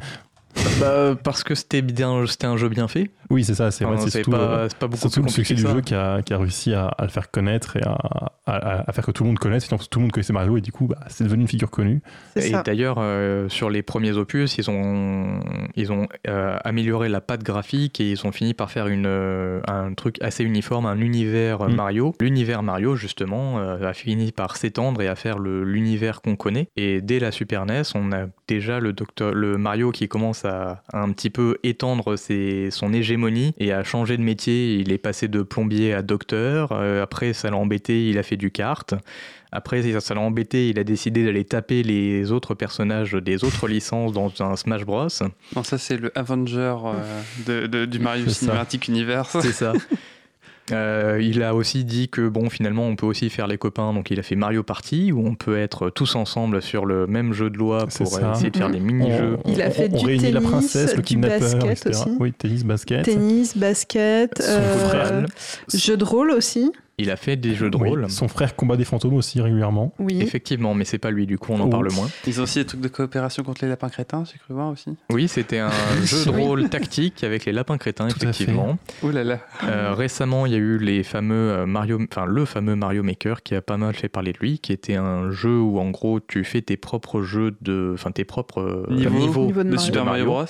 Speaker 3: Bah, parce que c'était bien, c'était un jeu bien fait.
Speaker 1: Oui, c'est ça. C'est
Speaker 3: c'est pas, euh, pas, beaucoup plus
Speaker 1: le succès du jeu qui a, qui a réussi à, à, le faire connaître et à, à, faire que tout le monde connaisse. tout le monde connaissait Mario et du coup, bah, c'est devenu une figure connue.
Speaker 3: Et d'ailleurs, euh, sur les premiers opus, ils ont, ils ont euh, amélioré la patte graphique et ils ont fini par faire une, un truc assez uniforme, un univers mm. Mario. L'univers Mario, justement, a fini par s'étendre et à faire l'univers qu'on connaît. Et dès la Super NES, on a déjà le, docteur, le Mario qui commence à, un petit peu étendre ses, son et à changer de métier. Il est passé de plombier à docteur. Euh, après, ça l'a embêté, il a fait du kart. Après, ça l'a embêté, il a décidé d'aller taper les autres personnages des autres licences dans un Smash Bros.
Speaker 4: Non, ça c'est le Avenger euh, de, du Mario Cinematic Universe.
Speaker 3: C'est ça. Euh, il a aussi dit que bon, finalement, on peut aussi faire les copains. Donc, il a fait Mario Party où on peut être tous ensemble sur le même jeu de loi pour essayer de faire des mini-jeux.
Speaker 2: Il a fait du tennis, la princesse, le du basket aussi.
Speaker 1: Oui, tennis, basket.
Speaker 2: Tennis, basket, euh, jeu de rôle aussi.
Speaker 3: Il a fait des jeux de rôle.
Speaker 1: Son frère combat des fantômes aussi régulièrement.
Speaker 2: Oui.
Speaker 3: Effectivement, mais c'est pas lui, du coup, on en parle moins.
Speaker 4: Ils ont aussi des trucs de coopération contre les lapins crétins, j'ai cru voir aussi.
Speaker 3: Oui, c'était un jeu de rôle tactique avec les lapins crétins, effectivement.
Speaker 4: Ouh là là.
Speaker 3: Euh, récemment, il y a eu les fameux euh, Mario, enfin le fameux Mario Maker qui a pas mal fait parler de lui, qui était un jeu où en gros tu fais tes propres jeux de, enfin tes propres euh, niveaux,
Speaker 4: de, Super Mario Bros.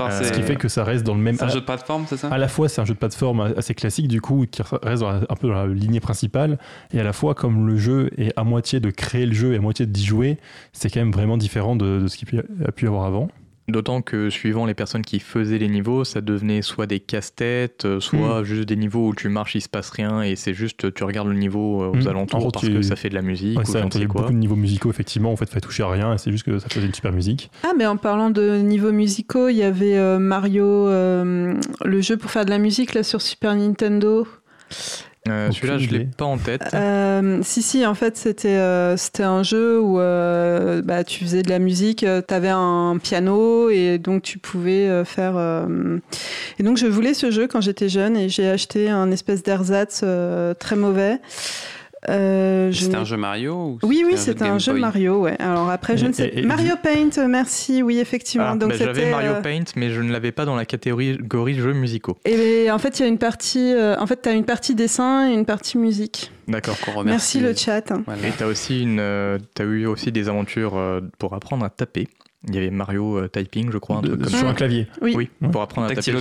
Speaker 1: Euh, ce qui fait que ça reste dans le même.
Speaker 4: C'est un jeu de plateforme, c'est ça
Speaker 1: À la fois, c'est un jeu de plateforme assez classique, du coup, qui reste un peu dans la lignée principale, et à la fois, comme le jeu est à moitié de créer le jeu et à moitié d'y jouer, c'est quand même vraiment différent de, de ce qu'il a pu y avoir avant.
Speaker 3: D'autant que suivant les personnes qui faisaient les niveaux, ça devenait soit des casse-têtes, euh, soit hmm. juste des niveaux où tu marches, il se passe rien et c'est juste tu regardes le niveau euh, aux hmm. alentours parce que ça fait de la musique.
Speaker 1: Ouais, ça, il y a beaucoup de niveaux musicaux effectivement, en fait, fait toucher à rien et c'est juste que ça faisait une super musique.
Speaker 2: Ah, mais en parlant de niveaux musicaux, il y avait euh, Mario, le jeu pour faire de la musique là sur Super Nintendo.
Speaker 3: Euh, celui-là, je l'ai pas en tête.
Speaker 2: Euh, si, si, en fait, c'était euh, c'était un jeu où bah, tu faisais de la musique, tu avais un piano et donc tu pouvais faire. Et donc, je voulais ce jeu quand j'étais jeune et j'ai acheté un espèce d'ersatz très mauvais.
Speaker 4: Euh, C'était un jeu Mario
Speaker 2: Oui, oui, c'était un, jeu, Mario. Ouais. Alors après, je ne sais. Mario Paint, merci. Oui, effectivement.
Speaker 3: Ah,
Speaker 2: Donc
Speaker 3: bah, j'avais Mario Paint, mais je ne l'avais pas dans la catégorie jeux musicaux.
Speaker 2: Et en fait, il y a une partie. en fait, tu as une partie dessin et une partie musique.
Speaker 3: D'accord.
Speaker 2: Merci le chat.
Speaker 3: Et tu as aussi une, as eu aussi des aventures pour apprendre à taper. Il y avait Mario euh, Typing, je crois, un truc
Speaker 1: Sur un clavier.
Speaker 3: Oui. pour apprendre à taper.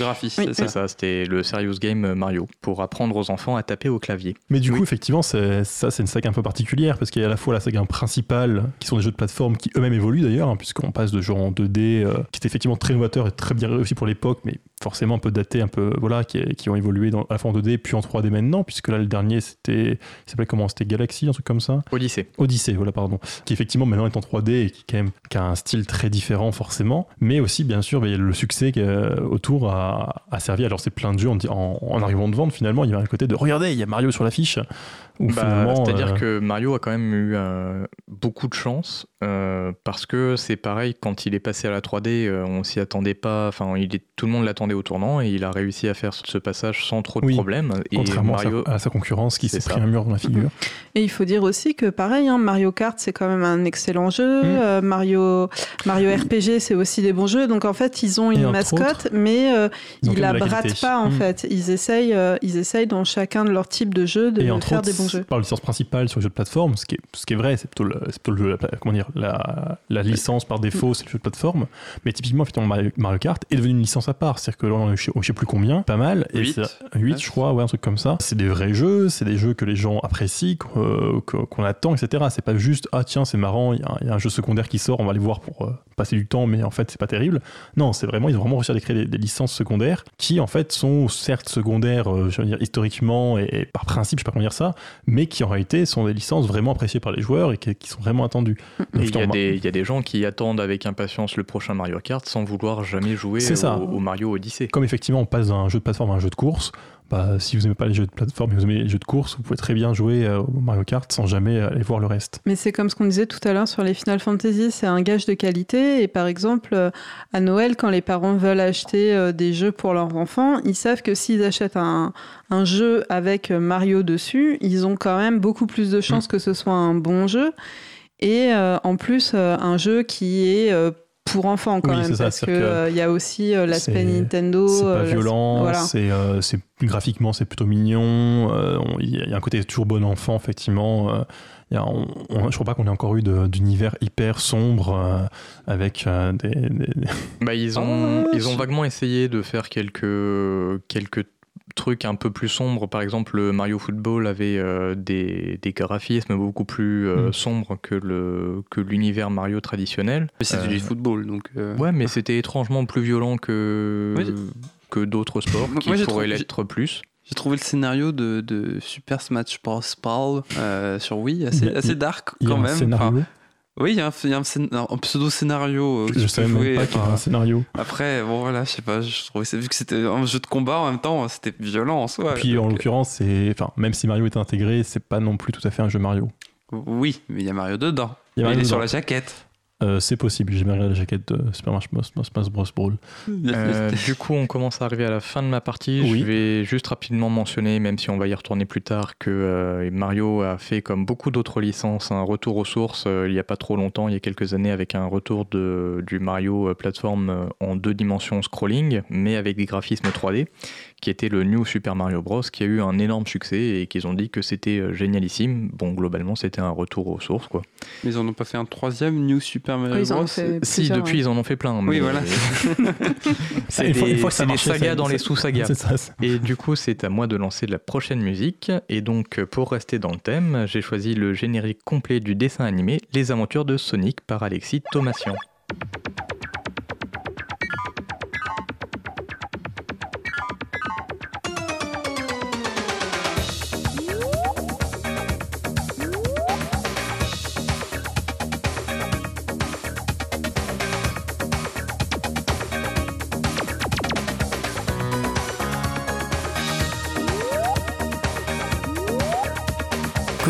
Speaker 4: c'est
Speaker 3: ça. C'était le Serious Game euh, Mario, pour apprendre aux enfants à taper au clavier.
Speaker 1: Mais du coup, effectivement, ça, c'est une saga un peu particulière, parce qu'il y a à la fois la saga principale, qui sont des jeux de plateforme qui eux-mêmes évoluent d'ailleurs, hein, puisqu'on passe de jeux en 2D, euh, qui était effectivement très novateur et très bien réussi pour l'époque, mais forcément un peu daté, un peu, voilà, qui, qui ont évolué dans, à la fois en 2D puis en 3D maintenant, puisque là, le dernier, c'était, il s'appelait comment? C'était Galaxy, un truc comme ça?
Speaker 3: Odyssey.
Speaker 1: Odyssey, voilà, pardon. Qui effectivement maintenant est en 3D et qui, quand même, qui a un style très différent, forcément mais aussi bien sûr le succès autour a, servi. Alors c'est plein de jeux en, en, arrivant de vente finalement, il y a un côté de regardez, il y a Mario sur l'affiche.
Speaker 3: Bah, c'est-à-dire euh, que Mario a quand même eu euh, beaucoup de chance euh, parce que c'est pareil, quand il est passé à la 3D, on s'y attendait pas, enfin tout le monde l'attendait au tournant et il a réussi à faire ce passage sans trop de problèmes.
Speaker 1: Contrairement à, sa, concurrence qui s'est pris un mur dans la figure.
Speaker 2: Et il faut dire aussi que pareil, hein, Mario Kart c'est quand même un excellent jeu, mm. Mario, Mario RPG c'est aussi des bons jeux, donc en fait ils ont une mascotte mais ils, la brattent pas en mm. fait, ils essayent, ils essayent dans chacun de leurs types de jeux de faire des bons jeux.
Speaker 1: Par licence principale sur les jeux de plateforme, ce qui est, ce qui est vrai, c'est plutôt, le, plutôt le jeu, la, comment dire, la, la licence par défaut, c'est le jeu de plateforme. Mais typiquement, effectivement, Mario, Kart est devenu une licence à part. C'est-à-dire que là, on est, je sais plus combien, pas mal. Et 8, 8 je crois, ouais, un truc comme ça. C'est des vrais jeux, c'est des jeux que les gens apprécient, qu'on attend, etc. C'est pas juste, ah tiens, c'est marrant, il y, a un jeu secondaire qui sort, on va aller voir pour euh, passer du temps, mais en fait, c'est pas terrible. Non, c'est vraiment, ils ont vraiment réussi à créer des, licences secondaires qui, en fait, sont certes secondaires, euh, je veux dire, historiquement et, et, par principe, je sais pas comment dire ça, mais qui en réalité sont des licences vraiment appréciées par les joueurs et qui, sont vraiment attendues.
Speaker 3: Il y, a des gens qui attendent avec impatience le prochain Mario Kart sans vouloir jamais jouer au, au, Mario Odyssey.
Speaker 1: Comme effectivement on passe d'un jeu de plateforme à un jeu de course, bah, si vous n'aimez pas les jeux de plateforme et vous aimez les jeux de course, vous pouvez très bien jouer euh, au Mario Kart sans jamais aller voir le reste.
Speaker 2: Mais c'est comme ce qu'on disait tout à l'heure sur les Final Fantasy, c'est un gage de qualité. Et par exemple, euh, à Noël, quand les parents veulent acheter euh, des jeux pour leurs enfants, ils savent que s'ils achètent un, un, jeu avec Mario dessus, ils ont quand même beaucoup plus de chances mm. que ce soit un bon jeu. Et en plus, un jeu qui est pour enfants quand même, parce qu'il euh, il y a aussi euh, l'aspect Nintendo.
Speaker 1: C'est pas euh, violent, c'est graphiquement c'est plutôt mignon. Il y, a un côté toujours bon enfant effectivement. Y a, je crois pas qu'on ait encore eu d'univers hyper sombre avec des,
Speaker 3: Bah, ils ont ah, ils ont vaguement essayé de faire quelques quelques trucs un peu plus sombres. Par exemple, le Mario Football avait euh, des, des, graphismes beaucoup plus euh, mm. sombres que le que l'univers Mario traditionnel.
Speaker 4: Mais c'était du euh, football, donc.
Speaker 3: Ouais, mais c'était étrangement plus violent que que d'autres sports qui pourraient l'être plus.
Speaker 4: J'ai trouvé le scénario de, de Super Smash Bros. sur Wii assez, assez dark quand même. Oui, il y a un, pseudo-scénario.
Speaker 1: Euh, je savais même pas qu'il y avait un scénario.
Speaker 4: Après, bon voilà, je sais pas, je trouvais vu que c'était un jeu de combat en même temps, c'était violent en soi.
Speaker 1: Puis en l'occurrence, c'est, enfin, même si Mario est intégré, c'est pas non plus tout à fait un jeu Mario.
Speaker 4: Oui, mais il y a Mario dedans. Il, est sur la jaquette.
Speaker 1: Euh, c'est possible, j'ai bien regardé la jaquette de Super Smash Bros. Brawl.
Speaker 3: Euh, du coup, on commence à arriver à la fin de ma partie. Je vais juste rapidement mentionner, même si on va y retourner plus tard, que euh, Mario a fait, comme beaucoup d'autres licences, un retour aux sources il n'y a pas trop longtemps, il y a quelques années, avec un retour de, du Mario plateforme en deux dimensions scrolling, mais avec des graphismes 3D qui était le New Super Mario Bros, qui a eu un énorme succès et qu'ils ont dit que c'était euh, génialissime. Bon, globalement, c'était un retour aux sources, quoi.
Speaker 4: Mais ils en ont pas fait un troisième New Super Mario Bros
Speaker 3: Si, depuis, ils en ont fait plein.
Speaker 4: Oui, voilà.
Speaker 3: c'est des, des sagas dans les sous-sagas. Et du coup, c'est à moi de lancer la prochaine musique. Et donc, pour rester dans le thème, j'ai choisi le générique complet du dessin animé Les Aventures de Sonic par Alexis Thomasian.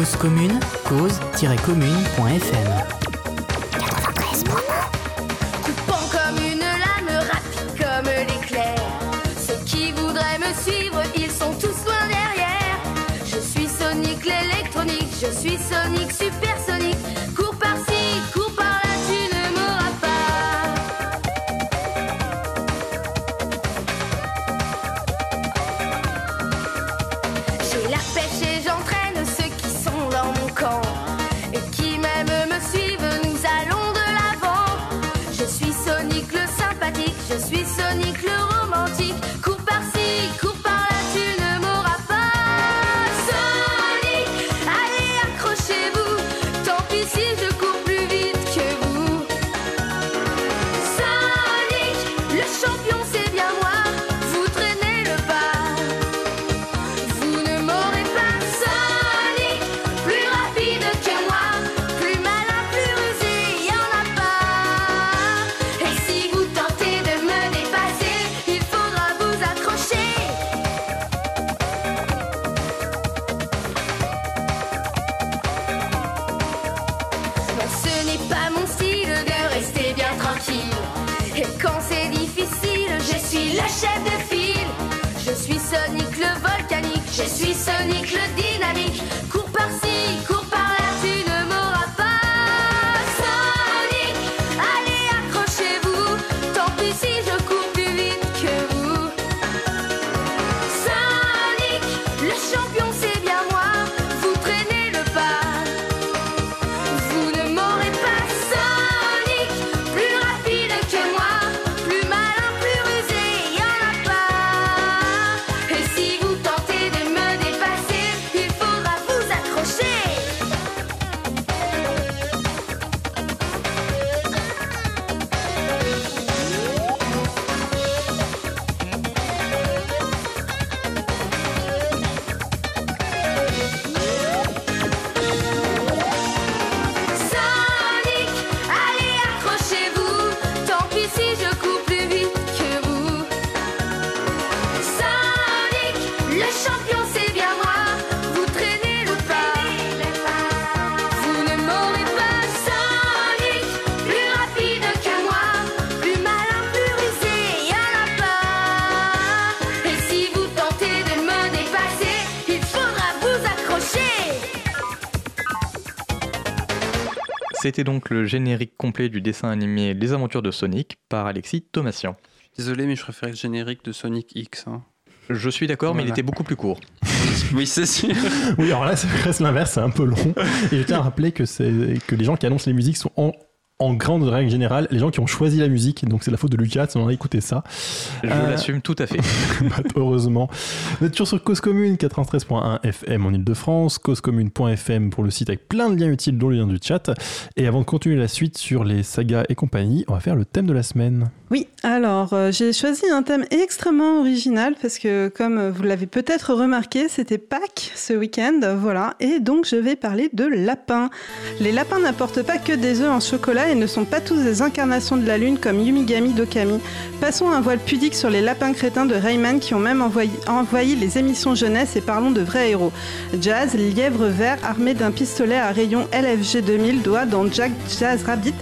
Speaker 5: Cause commune, cause-commune.fm.
Speaker 6: Coupant comme une lame, rapide comme l'éclair. Ceux qui voudraient me suivre, ils sont tous loin derrière. Je suis Sonic l'électronique, je suis Sonic, supersonique.
Speaker 3: C'était donc le générique complet du dessin animé Les Aventures de Sonic par Alexis Thomasian.
Speaker 4: Désolé, mais je préférais le générique de Sonic X. hein.
Speaker 3: Je suis d'accord, mais il était beaucoup plus court.
Speaker 4: Oui, c'est sûr.
Speaker 1: Oui, alors là, c'est presque l'inverse, c'est un peu long. Et je tiens à rappeler que, c'est, que les gens qui annoncent les musiques sont en, en grande règle générale les gens qui ont choisi la musique. Donc c'est la faute de Lucas, on a écouté ça.
Speaker 3: Je
Speaker 1: Euh,
Speaker 3: l'assume tout à fait.
Speaker 1: Heureusement. Vous êtes toujours sur Cause Commune 93.1 FM en Ile-de-France, causecommune.fm pour le site avec plein de liens utiles, dont le lien du chat. Et avant de continuer la suite sur les sagas et compagnie, on va faire le thème de la semaine.
Speaker 2: Oui, alors euh, j'ai choisi un thème extrêmement original parce que comme vous l'avez peut-être remarqué, c'était Pâques ce week-end, voilà, et donc je vais parler de lapins. Les lapins n'apportent pas que des œufs en chocolat ne sont pas tous des incarnations de la lune comme Yumigami Dokami. Passons un voile pudique sur les lapins crétins de Rayman qui ont même envoyé, les émissions jeunesse et parlons de vrais héros. Jazz, lièvre vert armé d'un pistolet à rayon LFG 2000 doit dans Jack Jazz Rabbit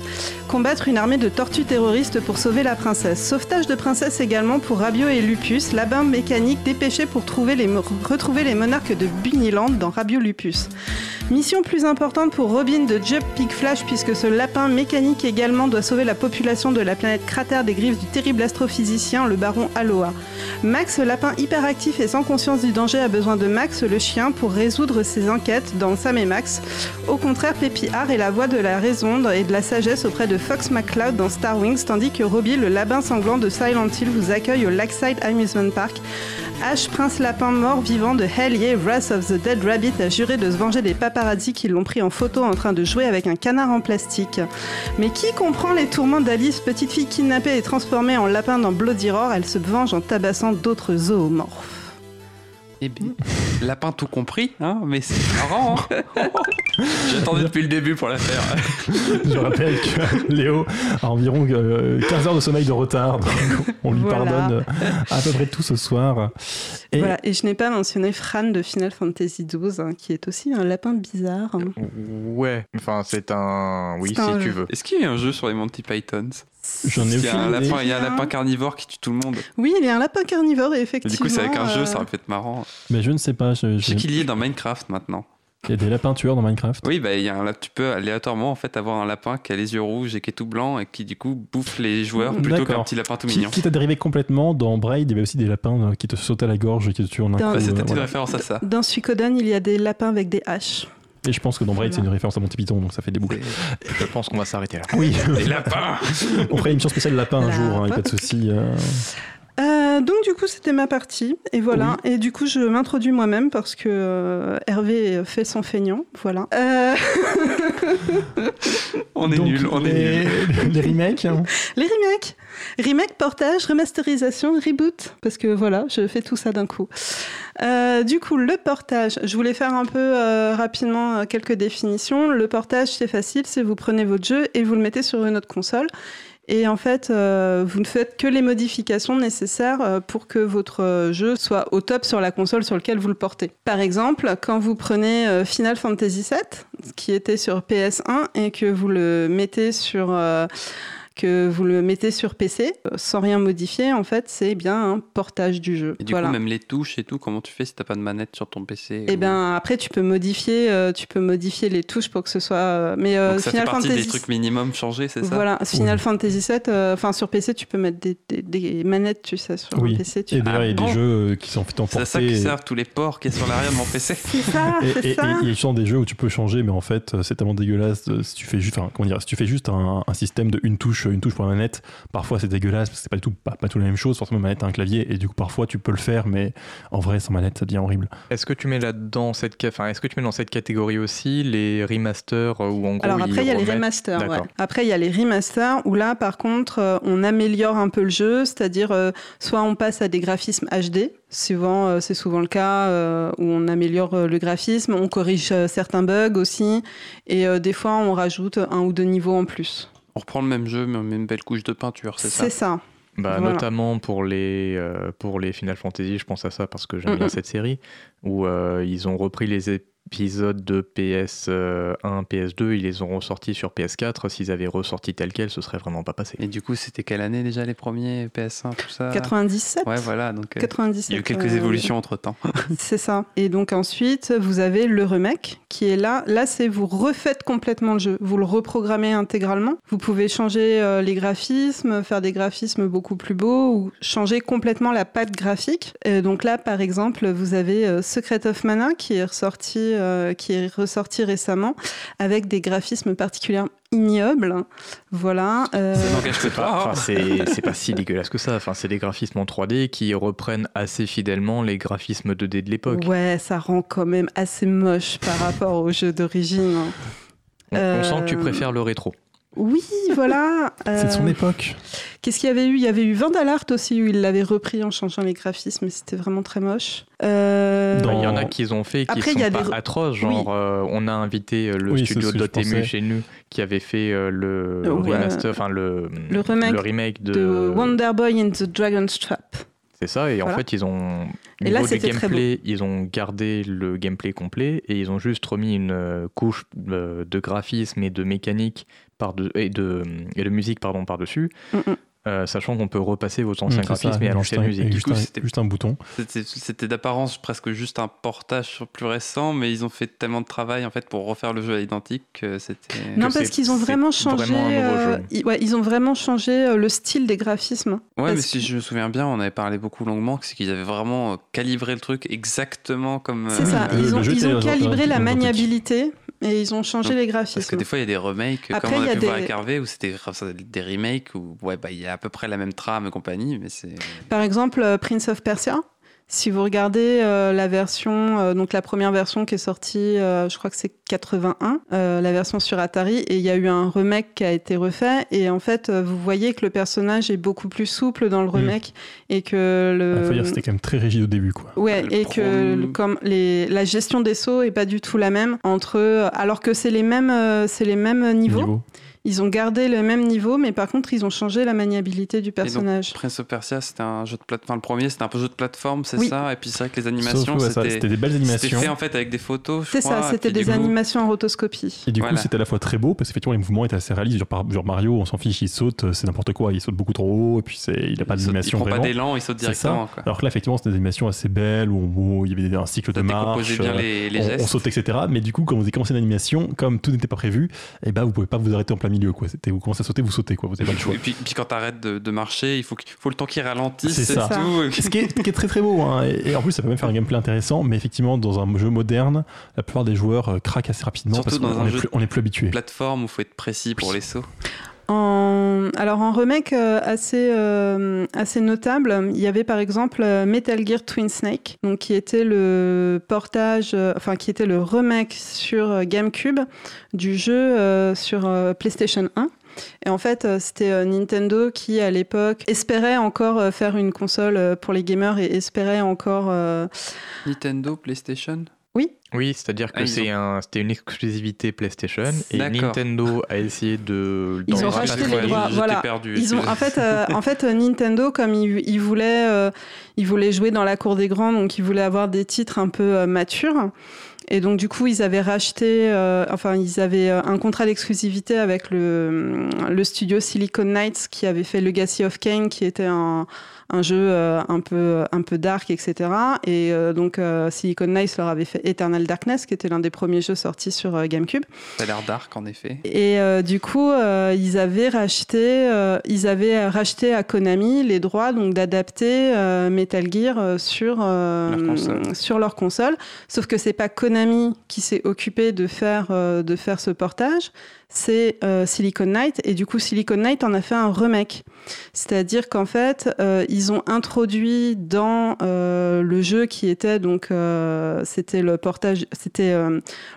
Speaker 2: combattre une armée de tortues terroristes pour sauver la princesse. Sauvetage de princesse également pour Rabio et Lupus, labin mécanique dépêché pour trouver les, retrouver les monarques de Bunnyland dans Rabio Lupus. Mission plus importante pour Robin de Jump Pig Flash puisque ce lapin mécanique également doit sauver la population de la planète cratère des griffes du terrible astrophysicien le baron Aloha. Max, lapin hyperactif et sans conscience du danger, a besoin de Max, le chien, pour résoudre ses enquêtes dans Sam et Max. Au contraire, Pépillard est la voix de la raison et de la sagesse auprès de Fox McCloud dans Star Wings, tandis que Robbie, le lapin sanglant de Silent Hill, vous accueille au Lakeside Amusement Park. Ash, prince lapin mort vivant de Hell Yeah, Wrath of the Dead Rabbit, a juré de se venger des paparazzi qui l'ont pris en photo en train de jouer avec un canard en plastique. Mais qui comprend les tourments d'Alice, petite fille kidnappée et transformée en lapin dans Bloody Roar? Elle se venge en tabassant d'autres zoomorphes.
Speaker 4: Eh bien, lapin tout compris, hein, mais c'est marrant. Hein J'attendais depuis le début pour la faire.
Speaker 1: Je rappelle que Léo a environ euh, 15 heures de sommeil de retard, donc on lui
Speaker 2: Voilà.
Speaker 1: pardonne euh, à peu près tout ce soir. Et
Speaker 2: Voilà, et je n'ai pas mentionné Fran de Final Fantasy XII, hein, qui est aussi un lapin bizarre. hein.
Speaker 3: Ouais, enfin c'est un... Oui,
Speaker 2: C'est
Speaker 3: si
Speaker 2: un
Speaker 3: tu
Speaker 2: jeu.
Speaker 3: veux.
Speaker 4: Est-ce qu'il y a un jeu sur les Monty Pythons?
Speaker 1: J'en ai
Speaker 4: il y, a un lapin, il y a un lapin carnivore qui tue tout le monde.
Speaker 2: Oui, il y a un lapin carnivore, et
Speaker 4: Et
Speaker 2: effectivement.
Speaker 4: du coup, c'est avec un jeu,
Speaker 2: euh,
Speaker 4: ça aurait pu être marrant.
Speaker 1: Mais je ne sais pas. je-
Speaker 4: Je sais qu'il y est dans Minecraft maintenant.
Speaker 1: Il y a des lapins tueurs dans Minecraft.
Speaker 4: Oui, bah, il y a un, tu peux aléatoirement en fait avoir un lapin qui a les yeux rouges et qui est tout blanc et qui du coup bouffe les joueurs plutôt
Speaker 1: D'accord.
Speaker 4: qu'un petit lapin tout mignon.
Speaker 1: qui t'a dérivé complètement, dans Braid, il y avait aussi des lapins euh, qui te sautaient à la gorge et qui te tuent en un.
Speaker 4: Ouais, C'était
Speaker 1: euh,
Speaker 4: une
Speaker 1: voilà.
Speaker 4: référence à ça.
Speaker 2: Dans Suikoden, il y a des lapins avec des haches.
Speaker 1: Et je pense que dans Braid, c'est une référence à Monty Python, donc ça fait des boucles.
Speaker 3: Je pense qu'on va s'arrêter là.
Speaker 1: Oui,
Speaker 4: Les lapins
Speaker 1: on ferait une émission spéciale lapin un jour, hein, pas de souci. euh.
Speaker 2: Euh, donc du coup c'était ma partie. Et voilà. Et du coup je m'introduis moi-même parce que euh, Hervé fait son feignant. Voilà. Euh,
Speaker 4: On est
Speaker 1: Donc,
Speaker 4: nul, on est
Speaker 1: les,
Speaker 4: nul.
Speaker 1: les remakes, hein.
Speaker 2: les remakes. Remake portage remasterisation reboot. Parce que voilà je fais tout ça d'un coup. Euh, du coup le portage. Je voulais faire un peu euh, rapidement quelques définitions. Le portage c'est facile. C'est vous prenez votre jeu et vous le mettez sur une autre console Et en fait, euh, vous ne faites que les modifications nécessaires euh, pour que votre jeu soit au top sur la console sur laquelle vous le portez. Par exemple, quand vous prenez euh, Final Fantasy VII, qui était sur PS1, et que vous le mettez sur... que vous le mettez sur PC sans rien modifier, en fait, c'est bien un portage du jeu.
Speaker 4: Et du
Speaker 2: voilà.
Speaker 4: coup, même les touches et tout, comment tu fais si t'as pas de manette sur ton PC
Speaker 2: Et
Speaker 4: ou-
Speaker 2: ben après tu peux modifier, euh, tu peux modifier les touches pour que ce soit. euh, mais euh,
Speaker 4: Donc ça
Speaker 2: Final
Speaker 4: fait partie
Speaker 2: Fantasy.
Speaker 4: des trucs minimum changés, c'est ça
Speaker 2: Voilà, Final
Speaker 1: Oui.
Speaker 2: Fantasy VII, euh, enfin sur PC tu peux mettre des, des- des manettes, tu sais, sur
Speaker 1: Oui.
Speaker 2: un PC. Tu...
Speaker 1: Et d'ailleurs, il y a
Speaker 4: Ah bon
Speaker 1: des jeux euh, qui sont fait
Speaker 4: C'est à
Speaker 1: emporter.
Speaker 4: ça qui
Speaker 1: et-
Speaker 4: servent tous les ports qui est sur l'arrière de mon PC.
Speaker 2: C'est ça,
Speaker 1: Et,
Speaker 2: c'est
Speaker 1: et- et
Speaker 2: ça.
Speaker 1: il y a souvent des jeux où tu peux changer, mais en fait, c'est tellement dégueulasse. Si tu fais juste, enfin, comment dire, si tu fais juste un, un système de une touche, une touche pour la manette, parfois c'est dégueulasse parce que c'est pas du tout, pas, pas tout la même chose. Forcément, une manette a un clavier, et du coup, parfois tu peux le faire, mais en vrai, sans manette, ça devient horrible.
Speaker 3: Est-ce que tu mets là-dedans cette, ca- enfin, est-ce que tu mets dans cette catégorie aussi les remasters euh, où en gros
Speaker 2: Alors après, il y a les remasters. Ouais. Après, il y a les remasters où là, par contre, euh, on améliore un peu le jeu, c'est-à-dire euh, soit on passe à des graphismes HD, souvent, euh, c'est souvent le cas euh, où on améliore euh, le graphisme, on corrige euh, certains bugs aussi, et euh, des fois, on rajoute un ou deux niveaux en plus.
Speaker 4: On reprend le même jeu, mais on met une belle couche de peinture, c'est ça
Speaker 2: C'est ça.
Speaker 3: Bah,
Speaker 2: Voilà.
Speaker 3: Notamment pour les, euh, pour les Final Fantasy, je pense à ça parce que j'aime
Speaker 2: Mm,
Speaker 3: bien
Speaker 2: mm.
Speaker 3: cette série, où euh, ils ont repris les épisodes de PS1, PS2, ils les ont ressortis sur PS4. S'ils avaient ressorti tel quel, ce serait vraiment pas passé.
Speaker 4: Et du coup, c'était quelle année déjà les premiers PS1, tout ça?
Speaker 2: 97
Speaker 4: Ouais, voilà. Donc, euh,
Speaker 2: 97.
Speaker 4: il y a eu quelques
Speaker 2: euh,
Speaker 4: évolutions entre temps.
Speaker 2: C'est ça. Et donc ensuite, vous avez le remake qui est là. Là, c'est vous refaites complètement le jeu. Vous le reprogrammez intégralement. Vous pouvez changer euh, les graphismes, faire des graphismes beaucoup plus beaux ou changer complètement la patte graphique. Et donc là, par exemple, vous avez euh, Secret of Mana qui est ressorti, euh, qui est ressorti récemment avec des graphismes particulièrement ignobles. Voilà. euh,
Speaker 4: Ça n'engage que
Speaker 3: pas,
Speaker 4: toi.
Speaker 3: enfin, c'est pas si dégueulasse que ça. Enfin, c'est des graphismes en 3D qui reprennent assez fidèlement les graphismes 2D de l'époque.
Speaker 2: Ouais, ça rend quand même assez moche par rapport au jeu d'origine. hein.
Speaker 3: On, on sent que tu
Speaker 2: Euh,
Speaker 3: préfères le rétro.
Speaker 2: Oui, voilà.
Speaker 1: C'est de son
Speaker 2: Euh,
Speaker 1: époque.
Speaker 2: Qu'est-ce qu'il y avait eu? Il y avait eu Vandalart aussi où il l'avait repris en changeant les graphismes, mais c'était vraiment très moche. Euh,
Speaker 1: Dans-
Speaker 3: Il y en a qui ont fait qui
Speaker 2: Après,
Speaker 3: sont
Speaker 2: y a
Speaker 3: pas
Speaker 2: des-
Speaker 3: atroces. Genre, euh, on a invité le
Speaker 1: Oui,
Speaker 3: studio Dotemu chez nous qui avait fait euh, le
Speaker 2: ouais.
Speaker 3: remaster, enfin le,
Speaker 2: Le remake
Speaker 3: de.
Speaker 2: de Wonder Boy in the Dragon's Trap.
Speaker 3: C'est ça, et en fait, ils ont.
Speaker 2: Et
Speaker 3: Niveau
Speaker 2: là,
Speaker 3: du
Speaker 2: c'était très
Speaker 3: gameplay, ils ont gardé le gameplay complet et ils ont juste remis une couche de graphisme et de mécanique par de, et, de, et de musique pardon, par-dessus,
Speaker 2: Mm, mm.
Speaker 3: euh, sachant qu'on peut repasser vos anciens
Speaker 1: Mm, ça,
Speaker 3: graphismes et à l'ancienne musique.
Speaker 1: avec
Speaker 4: Du
Speaker 1: Juste,
Speaker 4: coup,
Speaker 1: un,
Speaker 4: c'était-
Speaker 1: juste un bouton.
Speaker 4: C'était- C'était d'apparence presque juste un portage sur plus récent, mais ils ont fait tellement de travail en fait pour refaire le jeu à l'identique que c'était.
Speaker 2: Non,
Speaker 3: que
Speaker 2: parce qu'ils ont vraiment changé.
Speaker 3: vraiment
Speaker 2: euh, ils, ouais, ils ont vraiment changé euh, le style des graphismes.
Speaker 4: Ouais, mais si je me souviens bien, on avait parlé beaucoup longuement, c'est qu'ils avaient vraiment calibré le truc exactement comme.
Speaker 2: C'est
Speaker 4: euh,
Speaker 2: ça. Ils ont, ils calibré la maniabilité et ils ont changé les
Speaker 4: Parce que
Speaker 2: graphismes.
Speaker 4: des fois, il y a des remakes,
Speaker 2: Après,
Speaker 4: comme on a
Speaker 2: a
Speaker 4: pu voir
Speaker 2: des-
Speaker 4: avec Hervé, où c'était des remakes où ouais, bah, il y a à peu près la même trame et compagnie, mais.
Speaker 2: Par exemple, euh, Prince of Persia. Si vous regardez euh, la version, euh, donc la première version qui est sortie, euh, je crois que c'est 81, euh, la version sur Atari, et il y a eu un remake qui a été refait, et en fait, euh, vous voyez que le personnage est beaucoup plus souple dans le remake, et que
Speaker 1: Il
Speaker 2: le...
Speaker 1: faut dire que c'était quand même très rigide au début, quoi.
Speaker 2: Ouais, et que le- comme les, la gestion des sauts est pas du tout la même entre, alors que c'est les mêmes, euh, c'est les mêmes niveaux.
Speaker 1: Niveau.
Speaker 2: Ils ont gardé le même niveau, mais par contre, ils ont changé la maniabilité du personnage.
Speaker 4: Prince of Persia, c'était un jeu de plateforme. le premier, c'était un peu jeu de plateforme, c'est
Speaker 2: Oui.
Speaker 4: ça? Et puis c'est vrai que les animations, c'était
Speaker 1: c'était des belles
Speaker 4: c'était
Speaker 1: animations.
Speaker 4: fait en fait avec des photos.
Speaker 2: C'est ça, c'était des
Speaker 4: coup-
Speaker 2: animations en rotoscopie.
Speaker 1: Et du
Speaker 4: Voilà.
Speaker 1: coup, c'était à la fois très beau parce qu'effectivement, les mouvements étaient assez réalistes. Genre, Mario, on s'en fiche, il saute, euh, c'est n'importe quoi, il saute beaucoup trop haut, et puis c'est, il a pas d'animation
Speaker 4: Il prend pas d'élan, il saute directement.
Speaker 1: ça.
Speaker 4: quoi.
Speaker 1: Alors que là, effectivement, c'était des animations assez belles où, où il y avait un cycle
Speaker 4: Ça
Speaker 1: de marche.
Speaker 4: bien
Speaker 1: euh,
Speaker 4: les, les
Speaker 1: on,
Speaker 4: gestes.
Speaker 1: on saute, etc. Mais du coup, quand vous avez commencé une animation, comme tout n'était pas prévu, et ben vous pouvez pas vous arrêter en plein milieu. Quoi. Vous commencez à sauter, vous sautez. Quoi. Vous
Speaker 4: Et
Speaker 1: avez pas
Speaker 4: puis,
Speaker 1: le choix.
Speaker 4: et puis, puis quand t'arrêtes de, de marcher, il faut, faut le temps qu'il ralentisse,
Speaker 1: C'est ça.
Speaker 4: tout.
Speaker 1: Ce qui est, ce qui est très très beau, hein. et, et en plus ça peut même faire un gameplay intéressant, mais effectivement dans un jeu moderne, la plupart des joueurs euh, craquent assez rapidement
Speaker 4: Surtout
Speaker 1: parce qu'on
Speaker 4: dans un
Speaker 1: on est,
Speaker 4: jeu
Speaker 1: plus, on est plus habitué.
Speaker 4: Plateforme où il faut être précis pour les sauts.
Speaker 2: En... Alors en remake euh, assez, euh, assez notable, il y avait par exemple euh, Metal Gear Twin Snake, donc qui était le portage, euh, enfin qui était le remake sur GameCube du jeu sur PlayStation 1. Et en fait, c'était Nintendo qui, à l'époque, espérait encore faire une console pour les gamers et espérait encore
Speaker 4: Nintendo, PlayStation?
Speaker 3: Oui, c'est-à-dire que
Speaker 4: Ah, ils
Speaker 3: c'est un, c'était une exclusivité PlayStation et. Nintendo a essayé de.
Speaker 2: Ils
Speaker 3: d'en
Speaker 2: ont
Speaker 3: racheter
Speaker 2: racheté les droits. Voilà.
Speaker 4: perdu.
Speaker 2: Ils ont, en fait, euh, en fait, euh, Nintendo, comme ils il voulaient, euh, ils voulaient jouer dans la cour des grands, donc ils voulaient avoir des titres un peu euh, matures. Et donc, du coup, ils avaient racheté, euh, enfin, ils avaient un contrat d'exclusivité avec le, le studio Silicon Knights qui avait fait Legacy of Kain, qui était un, un jeu euh, un, peu, un peu dark, etc. Et euh, donc, euh, Silicon Knights leur avait fait Eternal Darkness, qui était l'un des premiers jeux sortis sur GameCube.
Speaker 4: Ça a l'air dark en effet.
Speaker 2: Et du coup, ils avaient racheté, ils avaient racheté à Konami les droits donc d'adapter Metal Gear sur
Speaker 4: Leur console.
Speaker 2: sur leur console. Sauf que c'est pas Konami qui s'est occupé de faire de faire ce portage, c'est euh, Silicon Knight. Et du coup, Silicon Knight en a fait un remake. C'est-à-dire qu'en fait, euh, ils ont introduit dans euh, le jeu qui était donc c'était le portage, c'était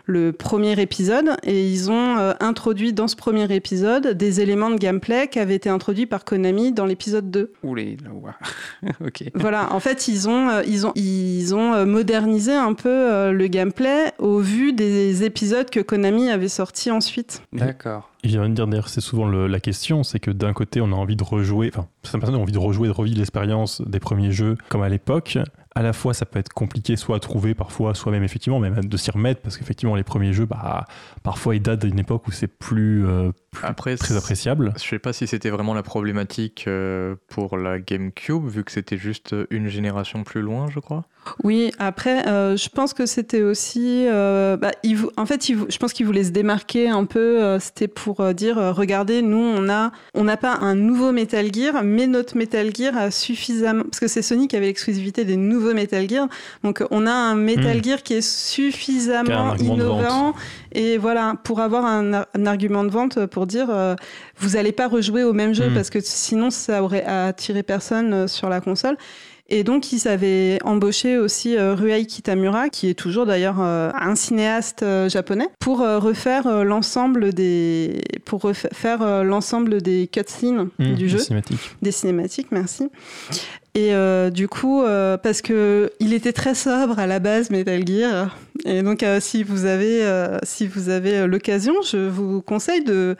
Speaker 2: le premier épisode et ils ont introduit dans ce premier épisode des éléments de gameplay qui avaient été introduits par Konami dans l'épisode 2.
Speaker 4: Oulé, là, ok.
Speaker 2: Voilà, en fait, ils ont, ils ont, ils ont modernisé un peu le gameplay au vu des épisodes que Konami avait sortis ensuite.
Speaker 4: D'accord.
Speaker 1: Et j'ai envie de dire, d'ailleurs, c'est souvent le- la question, c'est que d'un côté, on a envie de rejouer, enfin, certaines personnes ont envie de rejouer, de revivre l'expérience des premiers jeux comme à l'époque. À la fois, ça peut être compliqué soit à trouver, parfois, soit même effectivement, même de s'y remettre, parce qu'effectivement, les premiers jeux, bah, parfois, ils datent d'une époque où c'est plus, euh, plus
Speaker 3: Après,
Speaker 1: très appréciable.
Speaker 3: Je sais pas si c'était vraiment la problématique euh, pour la GameCube, vu que c'était juste une génération plus loin, je crois.
Speaker 2: Oui, après, euh, je pense que c'était aussi. euh, bah, il en fait, il je pense qu'ils voulaient se démarquer un peu. euh, c'était pour euh, dire euh, regardez, nous, on a, on n'a pas un nouveau Metal Gear, mais notre Metal Gear a suffisamment. Parce que c'est Sony qui avait l'exclusivité des nouveaux Metal Gear. Donc, on a un Metal
Speaker 1: Hmm.
Speaker 2: Gear qui est
Speaker 1: Qui
Speaker 2: suffisamment
Speaker 1: de
Speaker 2: innovant. Et voilà, pour avoir un, ar- un argument de vente pour dire euh, vous n'allez pas rejouer au même jeu
Speaker 1: Hmm.
Speaker 2: parce que sinon, ça aurait attiré personne euh, sur la console. Et donc, ils avaient embauché aussi euh, Ruei Kitamura, qui est toujours d'ailleurs euh, un cinéaste euh, japonais, pour refaire l'ensemble des, pour refaire l'ensemble des cutscenes
Speaker 1: Mmh,
Speaker 2: du jeu,
Speaker 1: cinématique.
Speaker 2: des cinématiques, merci. Et euh, du coup, euh, parce que il était très sobre à la base, Metal Gear. Et donc, euh, si vous avez, euh, si vous avez l'occasion, je vous conseille de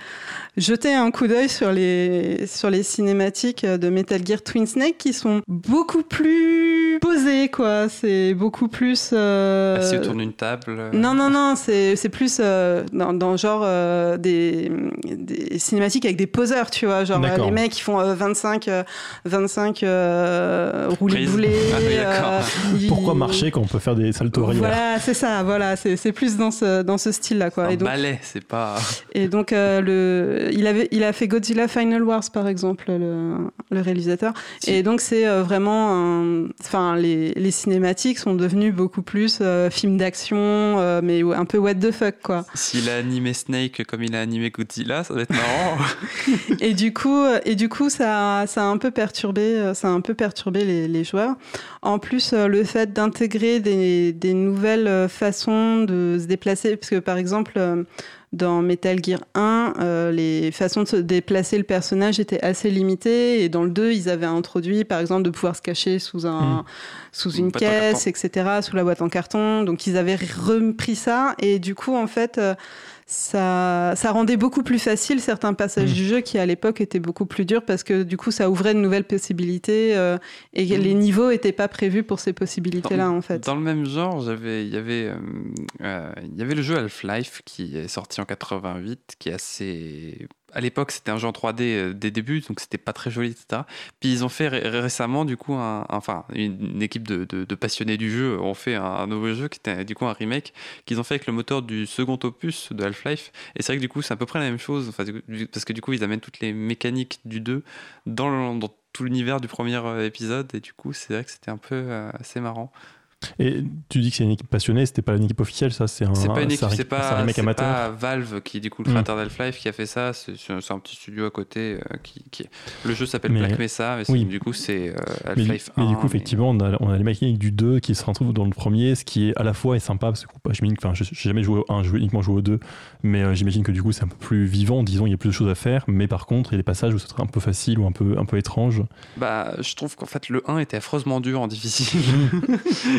Speaker 2: jeter un coup d'œil sur les, sur les cinématiques de Metal Gear Twin Snake qui sont beaucoup plus posées, quoi. C'est beaucoup plus. euh,
Speaker 4: Assis autour d'une table.
Speaker 2: non, non, non, c'est c'est plus euh, dans, dans genre euh, des, des cinématiques avec des poseurs, tu vois. Genre les mecs qui font euh, 25, euh, 25 euh, roulés
Speaker 4: Prises.
Speaker 2: boulés.
Speaker 4: Ah oui,
Speaker 2: ils-
Speaker 1: Pourquoi marcher quand on peut faire des saltos arrière
Speaker 2: Voilà, c'est ça, voilà, c'est plus dans ce, dans ce style-là, quoi.
Speaker 4: Un
Speaker 2: Et donc,
Speaker 4: ballet, c'est pas.
Speaker 2: et donc euh, le, il, avait, il a fait Godzilla Final Wars, par exemple, le, le réalisateur.
Speaker 4: Si.
Speaker 2: Et donc, c'est euh, vraiment. Enfin, les, les cinématiques sont devenues beaucoup plus euh, films d'action, euh, mais un peu what the fuck, quoi.
Speaker 4: S'il a animé Snake comme il a animé Godzilla, ça va être marrant.
Speaker 2: Et du coup, euh, et du coup ça, ça a un peu perturbé, euh, ça a un peu perturbé les, les joueurs. En plus, euh, le fait d'intégrer des, des nouvelles euh, façons de se déplacer, parce que par exemple, euh, dans Metal Gear 1, euh, les façons de se déplacer le personnage étaient assez limitées, et dans le 2, ils avaient introduit, par exemple, de pouvoir se cacher sous un,
Speaker 1: Mm.
Speaker 2: sous
Speaker 4: Une
Speaker 2: caisse, etc., sous la boîte en carton. Donc, ils avaient repris ça, et du coup, en fait. euh, ça, ça rendait beaucoup plus facile certains passages
Speaker 1: Mm.
Speaker 2: du jeu qui à l'époque étaient beaucoup plus durs parce que du coup ça ouvrait de nouvelles possibilités euh, et
Speaker 4: Mm.
Speaker 2: les niveaux n'étaient pas prévus pour ces possibilités-là en fait.
Speaker 4: Dans le même genre, il y avait, euh, euh, il y avait le jeu Half-Life qui est sorti en 88, qui est assez. À l'époque, c'était un jeu en 3D euh, des débuts, donc c'était pas très joli, etc. Puis ils ont fait ré- récemment, du coup, enfin, une, équipe de, passionnés du jeu ont fait un, nouveau jeu qui était du coup un remake qu'ils ont fait avec le moteur du second opus de Half-Life. Et c'est vrai que du coup, c'est à peu près la même chose, enfin, parce que du coup, ils amènent toutes les mécaniques du 2 dans, le- dans tout l'univers du premier euh, épisode, et du coup, c'est vrai que c'était un peu euh, assez marrant.
Speaker 1: Et tu dis que c'est une équipe passionnée, c'était pas une équipe officielle, ça c'est un,
Speaker 4: pas une équipe, c'est pas, pas Valve qui est du coup le
Speaker 1: Mm.
Speaker 4: créateur d'Half-Life qui a fait ça. C'est un petit studio à côté euh, qui, qui- Le jeu s'appelle
Speaker 1: Mais-
Speaker 4: Black Mesa, mais
Speaker 1: oui.
Speaker 4: du coup c'est euh,
Speaker 1: Mais,
Speaker 4: Half-Life
Speaker 1: mais
Speaker 4: 1.
Speaker 1: du coup, effectivement, on a, on a les mécaniques du 2 qui se retrouvent dans le premier, ce qui est à la fois est sympa, parce que bah, que enfin, je n'ai jamais joué au 1, j'ai uniquement joué au 2, mais euh, j'imagine que du coup c'est un peu plus vivant, disons, il y a plus de choses à faire, mais par contre, il y a des passages où c'est un peu facile ou un peu, un peu étrange.
Speaker 4: Bah, je trouve qu'en fait le 1 était affreusement dur en difficile.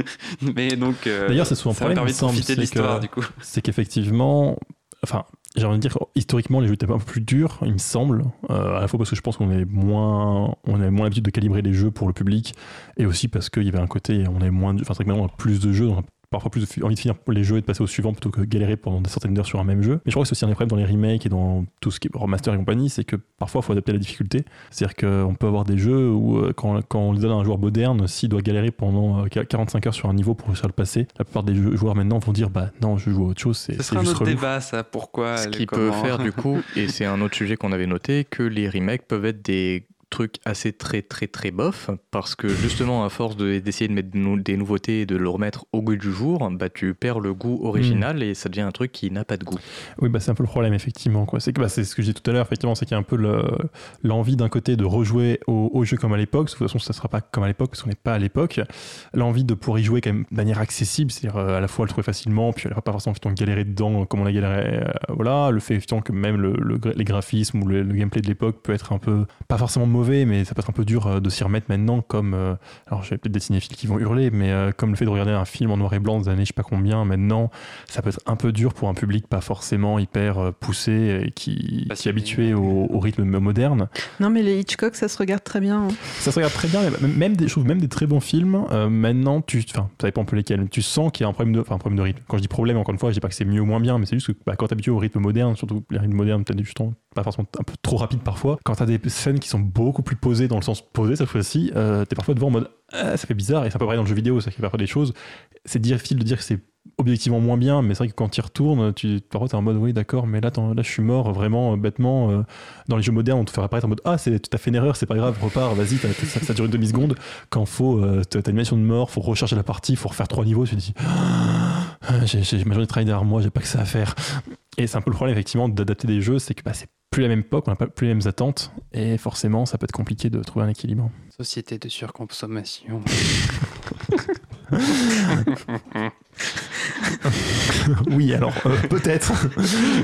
Speaker 4: mais donc. euh,
Speaker 1: D'ailleurs, c'est souvent
Speaker 4: ça
Speaker 1: problème,
Speaker 4: permis
Speaker 1: il
Speaker 4: de
Speaker 1: me
Speaker 4: profiter
Speaker 1: semble,
Speaker 4: de l'histoire
Speaker 1: c'est
Speaker 4: du coup.
Speaker 1: C'est qu'effectivement, enfin, j'ai envie de dire, historiquement, les jeux étaient un peu plus durs, il me semble, euh, à la fois parce que je pense qu'on est moins, on avait moins l'habitude de calibrer les jeux pour le public, et aussi parce qu'il y avait un côté, on avait moins, enfin, c'est vrai que maintenant on a plus de jeux, on a parfois plus envie de finir les jeux et de passer au suivant plutôt que galérer pendant des centaines d'heures sur un même jeu. Mais je crois que c'est aussi un des problèmes dans les remakes et dans tout ce qui est remaster et compagnie, c'est que parfois il faut adapter la difficulté. C'est-à-dire qu'on peut avoir des jeux où euh, quand, quand on les donne à un joueur moderne, s'il doit galérer pendant euh, 45 heures sur un niveau pour réussir à le passer, la plupart des joueurs maintenant vont dire bah non, je joue à autre chose, c'est
Speaker 4: Ce
Speaker 1: c'est
Speaker 4: sera un autre
Speaker 1: relou.
Speaker 4: débat, ça. Pourquoi
Speaker 3: Ce qui peut faire du coup, et c'est un autre sujet qu'on avait noté, que les remakes peuvent être des trucs assez très très très bof parce que justement à force de- d'essayer de mettre de des nouveautés et de le remettre au goût du jour bah tu perds le goût original et ça devient un truc qui n'a pas de goût
Speaker 1: Oui, bah, c'est un peu le problème, effectivement. quoi. C'est que bah, c'est ce que j'ai dit tout à l'heure, effectivement, c'est qu'il y a un peu le- l'envie d'un côté de rejouer au, au jeu comme à l'époque. De toute façon, ça ne sera pas comme à l'époque, parce qu'on n'est pas à l'époque. L'envie de pouvoir y jouer quand même de manière accessible, c'est-à-dire euh, à la fois le trouver facilement, puis elle pas forcément effectivement, galérer dedans euh, comme on a galéré. euh, voilà, le fait effectivement que même le, les graphismes ou le, le gameplay de l'époque peut être un peu, pas forcément mauvais, mais ça peut être un peu dur euh, de s'y remettre maintenant, comme, euh, alors j'ai peut-être des cinéphiles qui vont hurler, mais euh, comme le fait de regarder un film en noir et blanc des années je sais pas combien, maintenant, ça peut être un peu dur pour un public pas forcément hyper euh, poussé et qui, qui est habitué au, au rythme moderne.
Speaker 2: Non mais les Hitchcock ça se regarde très bien. hein.
Speaker 1: Ça se regarde très bien, mais même- même des, je trouve même des très bons films. euh, maintenant, tu, enfin, ça dépend un peu lesquels. Tu sens qu'il y a un problème de, enfin, un problème de rythme. Quand je dis problème, encore une fois, je dis pas que c'est mieux ou moins bien, mais c'est juste que bah, quand t'es habitué au rythme moderne, surtout les rythmes modernes, peut-être justement pas forcément un peu trop rapide parfois. Quand t'as des scènes qui sont beaucoup plus posées dans le sens posé cette fois-ci, euh, t'es parfois devant en mode Ah, ça fait bizarre et c'est un peu vrai dans le jeu vidéo, ça fait parfois des choses. C'est difficile de dire que c'est objectivement moins bien, mais c'est vrai que quand tu y retournes, tu, parfois t'es en mode oui d'accord, mais là, là je suis mort vraiment euh, bêtement. euh, dans les jeux modernes, on te fait apparaître en mode ah c'est, tu t'as fait une erreur, c'est pas grave, repars, vas-y, ça, ça dure une demi seconde. Quand faut, euh, t'as une de mort, faut recharger la partie, faut refaire trois niveaux, tu te dis ah, j'ai, j'ai ma journée de travail derrière moi, j'ai pas que ça à faire. Et c'est un peu le problème effectivement d'adapter des jeux, c'est que bah, c'est plus la même époque, on n'a pas plus les mêmes attentes, et forcément ça peut être compliqué de trouver un équilibre.
Speaker 4: Société de surconsommation.
Speaker 1: oui, alors euh, peut-être,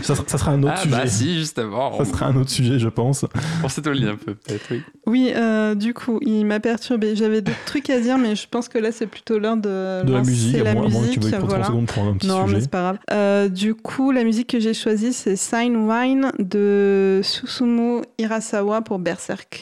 Speaker 1: ça, sera- ça sera un autre
Speaker 4: ah
Speaker 1: sujet.
Speaker 4: bah si, justement.
Speaker 1: Ça sera un autre sujet, je pense.
Speaker 4: Pensez au lien un peu, peut-être, oui.
Speaker 2: Oui, euh, du coup, il m'a perturbé. J'avais d'autres trucs à dire, mais je pense que là, c'est plutôt l'heure de,
Speaker 1: De la musique, à
Speaker 2: la
Speaker 1: moins, à moins que
Speaker 2: musique.
Speaker 1: tu veuilles prendre 30
Speaker 2: voilà.
Speaker 1: secondes pour un petit
Speaker 2: Non, mais c'est pas grave. Euh, du coup, la musique que j'ai choisie, c'est Sign Wine de Susumu Hirasawa pour Berserk.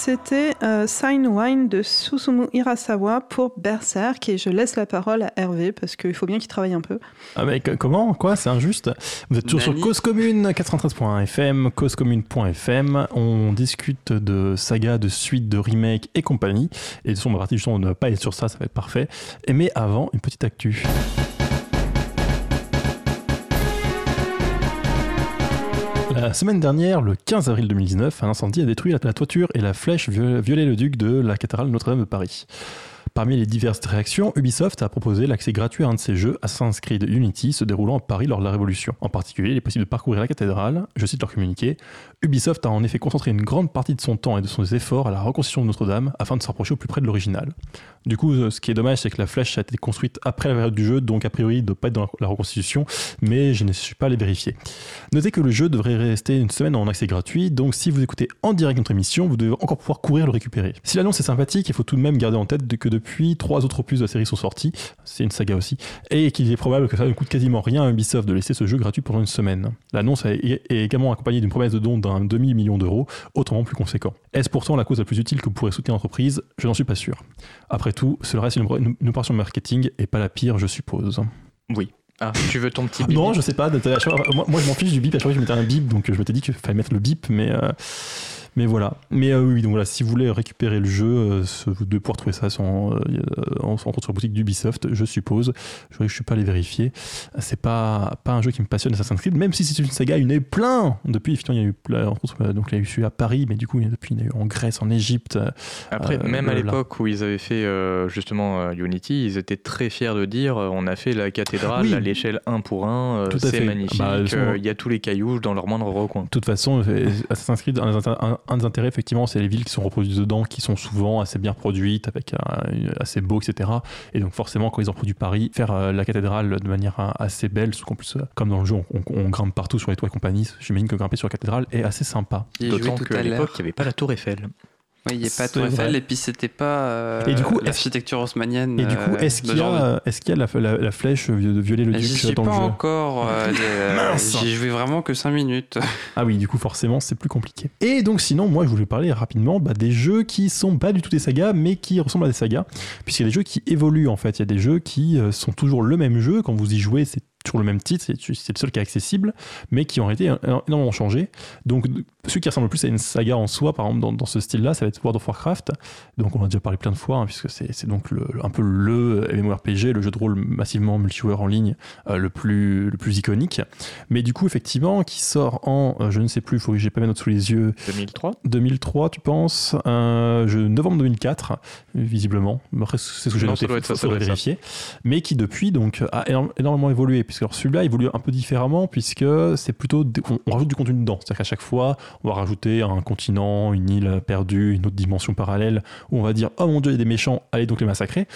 Speaker 2: c'était euh, Sign Wine de Susumu Hirasawa pour Berserk et je laisse la parole à Hervé parce qu'il faut bien qu'il travaille un peu.
Speaker 1: Ah mais comment? Quoi? C'est injuste Vous êtes toujours sur Cause Commune 93.fm, causecommune.fm. On discute de saga, de suite, de remake et compagnie. Et de toute façon, on va partir justement, on ne va pas être sur ça, ça va être parfait. mais avant, une petite actu. La semaine dernière, le 15 avril 2019, un incendie a détruit la toiture et la flèche violé le duc de la cathédrale Notre-Dame de Paris. Parmi les diverses réactions, Ubisoft a proposé l'accès gratuit à un de ses jeux, Assassin's Creed Unity, se déroulant à Paris lors de la Révolution. En particulier, il est possible de parcourir la cathédrale. Je cite leur communiqué. Ubisoft a en effet concentré une grande partie de son temps et de son efforts à la reconstruction de Notre-Dame afin de se rapprocher au plus près de l'original. Du coup, euh, ce qui est dommage, c'est que la flèche a été construite après la période du jeu, donc a priori, ne doit pas être dans la reconstitution, mais je ne suis pas allé vérifier. Notez que le jeu devrait rester une semaine en accès gratuit, donc si vous écoutez en direct notre émission, vous devez encore pouvoir courir le récupérer. Si l'annonce est sympathique, il faut tout de même garder en tête que depuis trois autres opus de la série sont sortis, c'est une saga aussi, et qu'il est probable que ça ne coûte quasiment rien à Ubisoft de laisser ce jeu gratuit pendant une semaine. L'annonce est également accompagnée d'une promesse de don d'un demi-million d'euros, autrement plus conséquent. Est-ce pourtant la cause la plus utile que pourrez soutenir l'entreprise? Je n'en suis pas sûr. Tout, cela reste une, une, opération marketing et pas la pire, je suppose.
Speaker 3: Oui. Ah, tu veux ton petit bip
Speaker 1: Non, je sais pas. Moi, je m'en fiche du bip. À chaque fois, je mettais un bip, donc je m'étais dit qu'il fallait mettre le bip, mais. Euh, mais voilà. Mais euh, oui, donc voilà, si vous voulez récupérer le jeu, euh, vous devez pouvoir trouver ça sans, euh, en, sur la boutique d'Ubisoft, je suppose. Je ne suis pas allé vérifier. C'est pas, pas un jeu qui me passionne Assassin's Creed, même si c'est une saga, il y en a eu plein depuis. il y a eu donc il y a eu celui à Paris, mais du coup, depuis, il y en a eu en Grèce, en Égypte.
Speaker 3: Après, même à l'époque où ils avaient fait justement Unity, ils étaient très fiers de dire on a fait la cathédrale à l'échelle 1 pour 1, c'est magnifique, bah, il y a tous les cailloux dans leur moindre recoin.
Speaker 1: De toute façon, Assassin's Creed, un, un des intérêts, effectivement, c'est les villes qui sont reproduites dedans, qui sont souvent assez bien produites, avec assez beau, etc. Et donc, forcément, quand ils ont produit Paris, faire euh, la cathédrale de manière euh, assez belle, qu'en plus, euh, comme dans le jeu, on, grimpe partout sur les toits et compagnie, j'imagine que grimper sur la cathédrale est assez sympa.
Speaker 3: D'autant qu'à l'époque, il n'y avait pas la tour Eiffel.
Speaker 4: Oui, il n'y a pas Tour Eiffel et puis c'était pas euh, et du coup, l'architecture haussmanienne.
Speaker 1: Et du coup, est-ce qu'il y, a, est y a la, la, flèche de violer le duc dans le jeu
Speaker 4: pas encore. Euh, J'y joué vraiment que 5 minutes.
Speaker 1: ah oui, du coup, forcément, c'est plus compliqué. Et donc, sinon, moi, je voulais parler rapidement bah, des jeux qui sont pas du tout des sagas, mais qui ressemblent à des sagas, puisqu'il y a des jeux qui évoluent en fait. Il y a des jeux qui euh, sont toujours le même jeu. Quand vous y jouez, c'est toujours le même titre, c'est le seul qui est accessible, mais qui ont été énormément changés. Donc, celui qui ressemble le plus à une saga en soi, par exemple, dans, ce style-là, ça va être World of Warcraft. Donc, on a déjà parlé plein de fois, hein, puisque c'est donc le, un peu le MMORPG, le jeu de rôle massivement multijoueur en ligne euh, le, plus, le plus iconique. Mais du coup, effectivement, qui sort en, euh, je ne sais plus, il faut que j'ai pas mes notes sous les yeux.
Speaker 3: 2003
Speaker 1: 2003, tu penses euh, Novembre 2004, visiblement. C'est ce que j'ai noté, il faudrait vérifier. Mais qui, depuis, donc, a énormément évolué puisque celui-là évolue un peu différemment, puisque c'est plutôt. On, rajoute du contenu dedans. C'est-à-dire qu'à chaque fois, on va rajouter un continent, une île perdue, une autre dimension parallèle, où on va dire Oh mon dieu, il y a des méchants, allez donc les massacrer.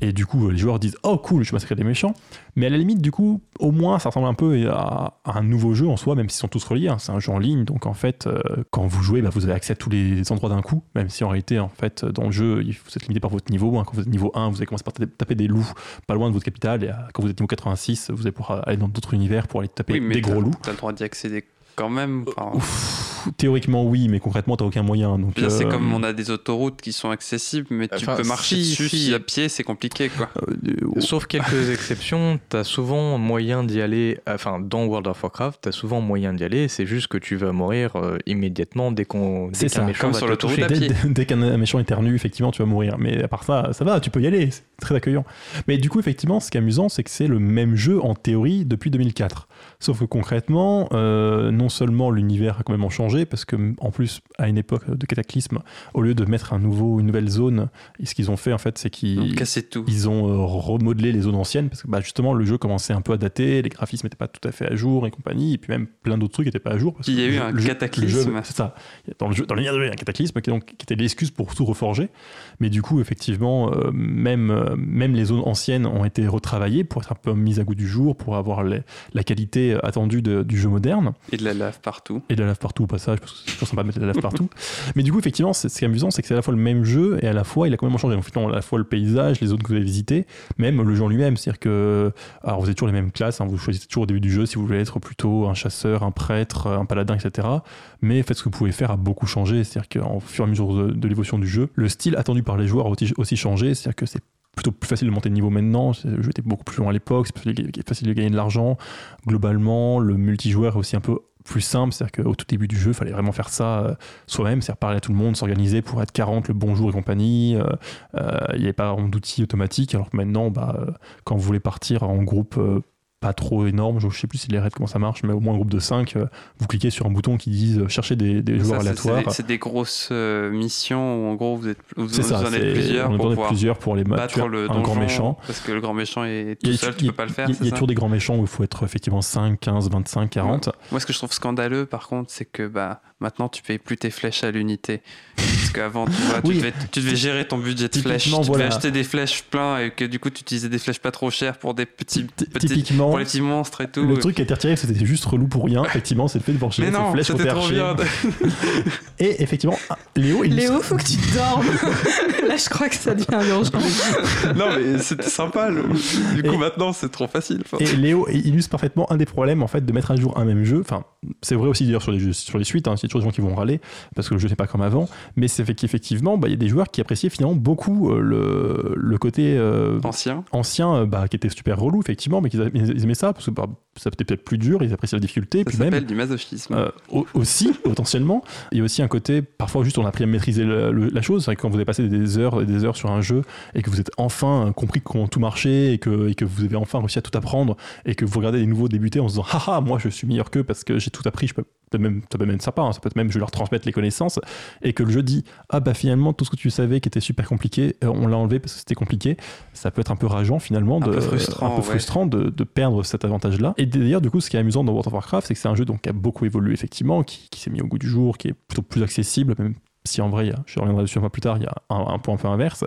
Speaker 1: Et du coup, les joueurs disent Oh cool, je massacre des méchants. Mais à la limite, du coup, au moins, ça ressemble un peu à, un nouveau jeu en soi, même s'ils sont tous reliés. Hein. C'est un jeu en ligne, donc en fait, euh, quand vous jouez, bah, vous avez accès à tous les endroits d'un coup, même si en réalité, en fait, dans le jeu, vous êtes limité par votre niveau. Hein. Quand vous êtes niveau 1, vous allez commencer par taper des loups pas loin de votre capitale, et euh, quand vous êtes niveau 86, vous allez pouvoir aller dans d'autres univers pour aller taper des gros loups.
Speaker 4: T'as le droit d'y accéder quand même.
Speaker 1: Théoriquement oui, mais concrètement t'as aucun moyen. Donc
Speaker 4: là c'est euh, comme on a des autoroutes qui sont accessibles, mais tu peux marcher dessus à pied, c'est compliqué quoi.
Speaker 3: Euh, Sauf quelques exceptions, t'as souvent moyen d'y aller. Enfin dans World of Warcraft, t'as souvent moyen d'y aller. C'est juste que tu vas mourir euh, immédiatement dès qu'on
Speaker 1: dès qu'un méchant va sur l'autoroute dès, dès qu'un méchant éternue, effectivement tu vas mourir. Mais à part ça, ça va, tu peux y aller. C'est très accueillant. Mais du coup effectivement, ce qui est amusant, c'est que c'est le même jeu en théorie depuis 2004. Sauf que concrètement, non seulement l'univers a complètement changé, parce que en plus, à une époque de cataclysme, au lieu de mettre un nouveau, une nouvelle zone, ce qu'ils ont fait en fait, c'est qu'ils ils ont euh, remodelé les zones anciennes, parce que bah, justement le jeu commençait un peu à dater, les graphismes n'étaient pas tout à fait à jour et compagnie, et puis même plein d'autres trucs n'étaient pas à jour.
Speaker 4: Parce il y a eu un cataclysme.
Speaker 1: C'est ça. Dans le jeu, dans l'univers il y a un cataclysme qui, donc, qui était l'excuse pour tout reforger. Mais du coup, effectivement, euh, même, euh, même les zones anciennes ont été retravaillées pour être un peu mises à goût du jour, pour avoir la qualité attendue du jeu moderne.
Speaker 4: Et de la lave partout.
Speaker 1: Et de la lave partout, parce que c'est toujours sympa de mettre la lave partout. Mais du coup, effectivement, ce qui est amusant, c'est que c'est à la fois le même jeu et à la fois il a complètement changé. Donc, à la fois le paysage, les zones que vous avez visitées, même le jeu lui-même. C'est-à-dire que, vous avez toujours les mêmes classes, hein, vous choisissez toujours au début du jeu si vous voulez être plutôt un chasseur, un prêtre, un paladin, etc. Mais en fait, ce que vous pouvez faire a beaucoup changé. C'est-à-dire qu'en fur et à mesure de, l'évolution du jeu, le style attendu par les joueurs a aussi, aussi changé. C'est-à-dire que c'est plutôt plus facile de monter de niveau maintenant. Le jeu était beaucoup plus long à l'époque, c'est plus facile de gagner de l'argent. Globalement, le multijoueur est aussi un peu plus simple, c'est-à-dire qu'au tout début du jeu, il fallait vraiment faire ça euh, soi-même, c'est-à-dire parler à tout le monde, s'organiser pour être 40 le bonjour et compagnie. Euh, euh, Il n'y avait pas d'outils automatiques, alors que maintenant, bah, quand vous voulez partir en groupe pas trop énorme, je sais plus si les raids comment ça marche, mais au moins un groupe de 5, euh, vous cliquez sur un bouton qui dit euh, chercher des, des
Speaker 4: Ça,
Speaker 1: joueurs
Speaker 4: c'est-
Speaker 1: aléatoires.
Speaker 4: C'est des, grosses euh, missions où en gros vous êtes vous,
Speaker 1: ça,
Speaker 4: en êtes plusieurs
Speaker 1: on
Speaker 4: pour pouvoir
Speaker 1: plusieurs pour les
Speaker 4: battre le
Speaker 1: un grand méchant.
Speaker 4: Parce que le grand méchant est tout
Speaker 1: a-
Speaker 4: seul, tu peux pas le faire.
Speaker 1: Il y a- y
Speaker 4: ça
Speaker 1: toujours des grands méchants où il faut être effectivement 5, 15, 25, 40.
Speaker 4: Moi, ce que je trouve scandaleux, par contre, c'est que bah, maintenant, tu payes plus tes flèches à l'unité. Parce qu'avant, tu, vois, tu
Speaker 1: Oui.
Speaker 4: devais, tu devais gérer ton budget de flèches. Tu devais
Speaker 1: voilà.
Speaker 4: acheter des flèches pleins et que du coup, tu utilisais des flèches pas trop chères pour des petits, petits
Speaker 1: Typiquement,
Speaker 4: pour les petits monstres et tout.
Speaker 1: le truc qui a été retiré, c'était juste relou pour rien. Effectivement, c'est le fait de voir
Speaker 4: Mais
Speaker 1: ces
Speaker 4: non,
Speaker 1: flèches reperchées.
Speaker 4: bien.
Speaker 1: Et effectivement, ah, Léo, il
Speaker 2: Léo, faut que tu dormes. Là, je crois que ça devient urgent.
Speaker 4: non, mais c'était sympa. le- Du coup,
Speaker 1: Et-
Speaker 4: maintenant, c'est trop facile. Enfin,
Speaker 1: Et Léo illustre parfaitement un des problèmes en fait de mettre à jour un même jeu. Enfin, c'est vrai aussi d'ailleurs sur les jeux- sur les suites. Hein, y a toujours des gens qui vont râler parce que le jeu n'est pas comme avant. Mais c'est fait qu'effectivement, bah, il y a des joueurs qui appréciaient finalement beaucoup euh, le, le côté euh,
Speaker 4: Ancien.
Speaker 1: ancien, euh, bah, qui était super relou effectivement, mais qu'ils aimaient ça parce que bah, ça était peut-être plus dur. Ils appréciaient la difficulté.
Speaker 4: Ça
Speaker 1: puis même
Speaker 4: s'appelle du masochisme.
Speaker 1: euh, au- aussi, potentiellement. Il y a aussi un côté, parfois juste on a appris à maîtriser le- le- la chose. C'est quand vous avez passé des heures et des heures sur un jeu et que vous êtes enfin compris comment tout marchait et que, et que vous avez enfin réussi à tout apprendre et que vous regardez les nouveaux débuter en se disant haha, moi je suis meilleur qu'eux parce que j'ai tout appris, je peux même, ça peut même sympa, hein, ça peut être même je vais leur transmettre les connaissances et que le jeu dit ah bah finalement tout ce que tu savais qui était super compliqué, euh, on l'a enlevé parce que c'était compliqué. Ça peut être un peu rageant finalement,
Speaker 4: Un
Speaker 1: de,
Speaker 4: peu frustrant,
Speaker 1: un peu
Speaker 4: ouais.
Speaker 1: frustrant de, de perdre cet avantage-là. Et d'ailleurs du coup ce qui est amusant dans World of Warcraft, c'est que c'est un jeu donc, qui a beaucoup évolué effectivement, qui, qui s'est mis au goût du jour, qui est plutôt plus accessible, même si en vrai, je reviendrai dessus un peu plus tard, il y a un, point un peu inverse,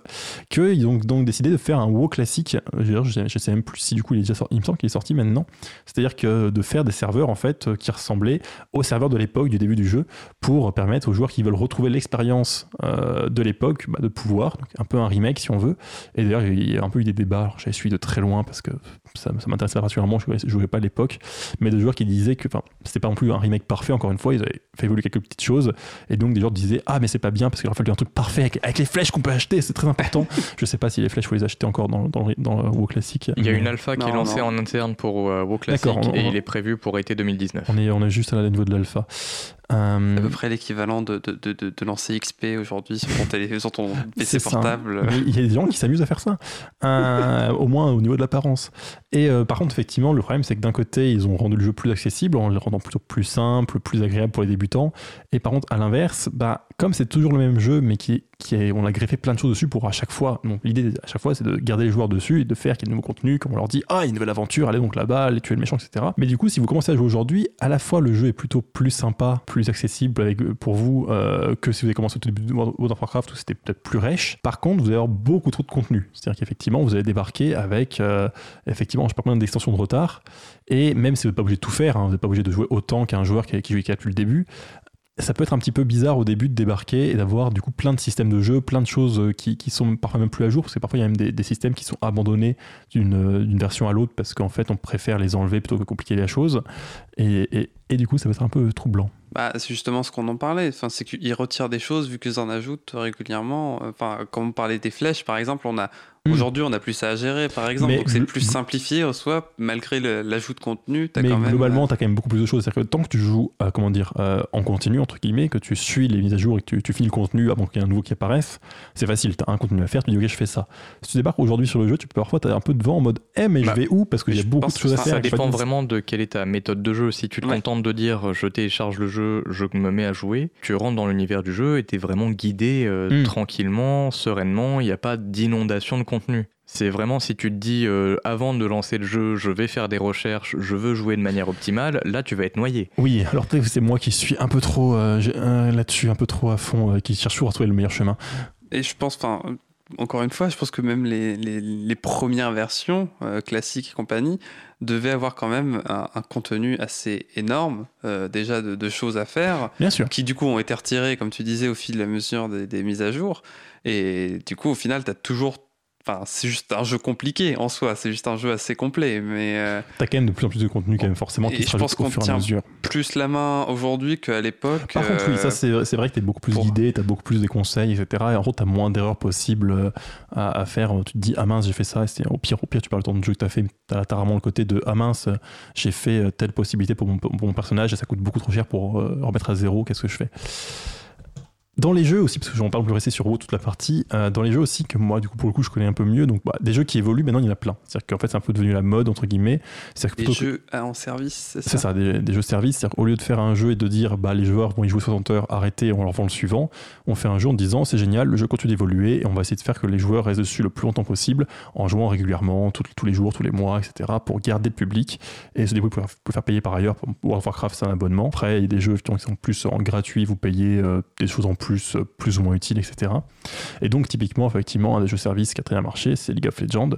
Speaker 1: qu'ils ont donc décidé de faire un WoW classique. Je ne sais même plus si du coup il est déjà sorti, il me semble qu'il est sorti maintenant. C'est-à-dire que de faire des serveurs en fait qui ressemblaient aux serveurs de l'époque, du début du jeu, pour permettre aux joueurs qui veulent retrouver l'expérience euh, de l'époque bah, de pouvoir, un peu un remake si on veut. Et d'ailleurs, il y a un peu eu des débats, alors j'avais suivi de très loin parce que ça, ça m'intéressait particulièrement, je ne jouais pas à l'époque, mais des joueurs qui disaient que enfin, c'était pas non plus un remake parfait, encore une fois, ils avaient fait évoluer quelques petites choses, et donc des joueurs disaient Ah, mais c'est pas bien parce qu'il aurait fallu un truc parfait avec, avec les flèches qu'on peut acheter, c'est très important. je sais pas si les flèches, faut les acheter encore dans, dans, le WoW classique.
Speaker 3: Il y a une alpha qui est lancée
Speaker 4: non.
Speaker 3: en interne pour euh, WoW Classic
Speaker 1: D'accord, on-
Speaker 3: et
Speaker 1: on-
Speaker 3: il est prévu pour été 2019.
Speaker 1: On est, on est juste à la niveau de l'alpha. Euh,
Speaker 4: à peu près l'équivalent de, de, de, de- lancer XP aujourd'hui sur ton, télé, sur ton PC portable.
Speaker 1: Il y a des gens qui s'amusent à faire ça, Euh, au moins au niveau de l'apparence. Et euh, par contre, effectivement, le problème, c'est que d'un côté, ils ont rendu le jeu plus accessible en le rendant plutôt plus simple, plus agréable pour les débutants. Et par contre, à l'inverse, bah, comme c'est toujours le même jeu, mais qui, qui est, on a greffé plein de choses dessus pour à chaque fois. Donc l'idée à chaque fois, c'est de garder les joueurs dessus et de faire qu'il y ait de nouveaux contenus, comme on leur dit, ah, il y a une nouvelle aventure, allez donc là-bas, allez tuer le méchant, etc. Mais du coup, si vous commencez à jouer aujourd'hui, à la fois le jeu est plutôt plus sympa, plus accessible avec, pour vous euh, que si vous avez commencé au tout début de World of Warcraft où c'était peut-être plus rêche. Par contre, vous allez avoir beaucoup trop de contenu. C'est-à-dire qu'effectivement, vous allez débarquer avec, euh, effectivement, je sais pas combien d'extensions de retard. Et même si vous n'êtes pas obligé de tout faire, hein, vous n'êtes pas obligé de jouer autant qu'un joueur qui, qui joue depuis le début, ça peut être un petit peu bizarre au début de débarquer et d'avoir du coup plein de systèmes de jeu, plein de choses euh, qui, sont parfois même plus à jour, parce que parfois il y a même des, systèmes qui sont abandonnés d'une euh, version à l'autre parce qu'en fait on préfère les enlever plutôt que compliquer la chose. Et- et du coup ça va être un peu troublant.
Speaker 4: Bah, c'est justement ce qu'on en parlait. Enfin, c'est qu'ils retirent des choses vu qu'ils en ajoutent régulièrement. Enfin, comme on parlait des flèches, par exemple, on a
Speaker 1: Mm.
Speaker 4: aujourd'hui on a plus ça à gérer, par exemple.
Speaker 1: Mais
Speaker 4: donc c'est plus simplifié en soi, malgré l'ajout de contenu. As
Speaker 1: Mais
Speaker 4: quand même,
Speaker 1: globalement,
Speaker 4: euh,
Speaker 1: tu as quand même beaucoup plus de choses. C'est-à-dire que tant que tu joues, euh, comment dire, euh, en continu, entre guillemets, que tu suis les mises à jour et que tu, tu finis le contenu avant qu'il y ait un nouveau qui apparaisse, c'est facile. Tu as un contenu à faire, tu dis, ok, je fais ça. Si tu débarques aujourd'hui sur le jeu, tu peux parfois, tu un peu devant en mode, eh, mais
Speaker 3: Bah,
Speaker 1: je vais où? Parce qu'il y a
Speaker 4: je
Speaker 1: beaucoup de choses à
Speaker 4: que
Speaker 1: faire.
Speaker 3: Ça dépend vraiment de quelle est ta méthode de jeu. Si tu te
Speaker 4: Ouais.
Speaker 3: contentes de dire je télécharge le jeu, je me mets à jouer, tu rentres dans l'univers du jeu et tu es vraiment guidé euh,
Speaker 1: Mm.
Speaker 3: tranquillement, sereinement, il n'y a pas d'inondation de contenu. C'est vraiment si tu te dis euh, avant de lancer le jeu, je vais faire des recherches, je veux jouer de manière optimale, là tu vas être noyé.
Speaker 1: Oui, alors peut-être que c'est moi qui suis un peu trop euh, euh, là-dessus, un peu trop à fond, euh, qui cherche toujours à trouver le meilleur chemin.
Speaker 4: Et je pense, enfin, encore une fois, je pense que même les, les, premières versions euh, classiques et compagnie devaient avoir quand même un, contenu assez énorme, euh, déjà de, choses à faire,
Speaker 1: Bien sûr.
Speaker 4: qui du coup ont été retirés, comme tu disais, au fil de la mesure des, des mises à jour. Et du coup, au final, tu as toujours c'est juste un jeu compliqué en soi, c'est juste un jeu assez complet, mais. Euh...
Speaker 1: T'as quand même de plus en plus de contenu, quand même, forcément, qui
Speaker 4: je pense qu'on tient plus la main aujourd'hui qu'à l'époque.
Speaker 1: Par contre, oui, ça, euh, c'est vrai que t'es beaucoup plus guidé, t'as beaucoup plus de conseils, etc. Et en gros, t'as moins d'erreurs possibles euh, à, faire. Tu te dis, ah mince, j'ai fait ça, et au pire, au pire, tu parles de ton jeu que t'as fait, t'as as vraiment le côté de, ah mince, j'ai fait telle possibilité pour mon, pour mon, personnage, et ça coûte beaucoup trop cher pour remettre à zéro, qu'est-ce que je fais? Dans les jeux aussi, parce que j'en parle plus rester sur WoW toute la partie, euh, dans les jeux aussi, que moi, du coup, pour le coup, je connais un peu mieux, donc bah, des jeux qui évoluent, maintenant, il y en a plein. C'est-à-dire qu'en fait, c'est un peu devenu la mode, entre guillemets.
Speaker 4: Des jeux en service, c'est ça
Speaker 1: C'est ça, des, jeux service. C'est-à-dire au lieu de faire un jeu et de dire, bah, les joueurs vont y jouer 60 heures, arrêtez, on leur vend le suivant, on fait un jeu en disant, c'est génial, le jeu continue d'évoluer, et on va essayer de faire que les joueurs restent dessus le plus longtemps possible, en jouant régulièrement, tous les jours, tous les mois, etc., pour garder le public, et se débrouiller pour, pour faire payer par ailleurs. Pour World of Warcraft, c'est un abonnement. Après, il y a des jeux qui sont plus en gratuit, vous payez euh, des choses en plus, euh, plus ou moins utile, etc. Et donc, typiquement, effectivement, un des jeux services qui a très bien marché, c'est League of Legends.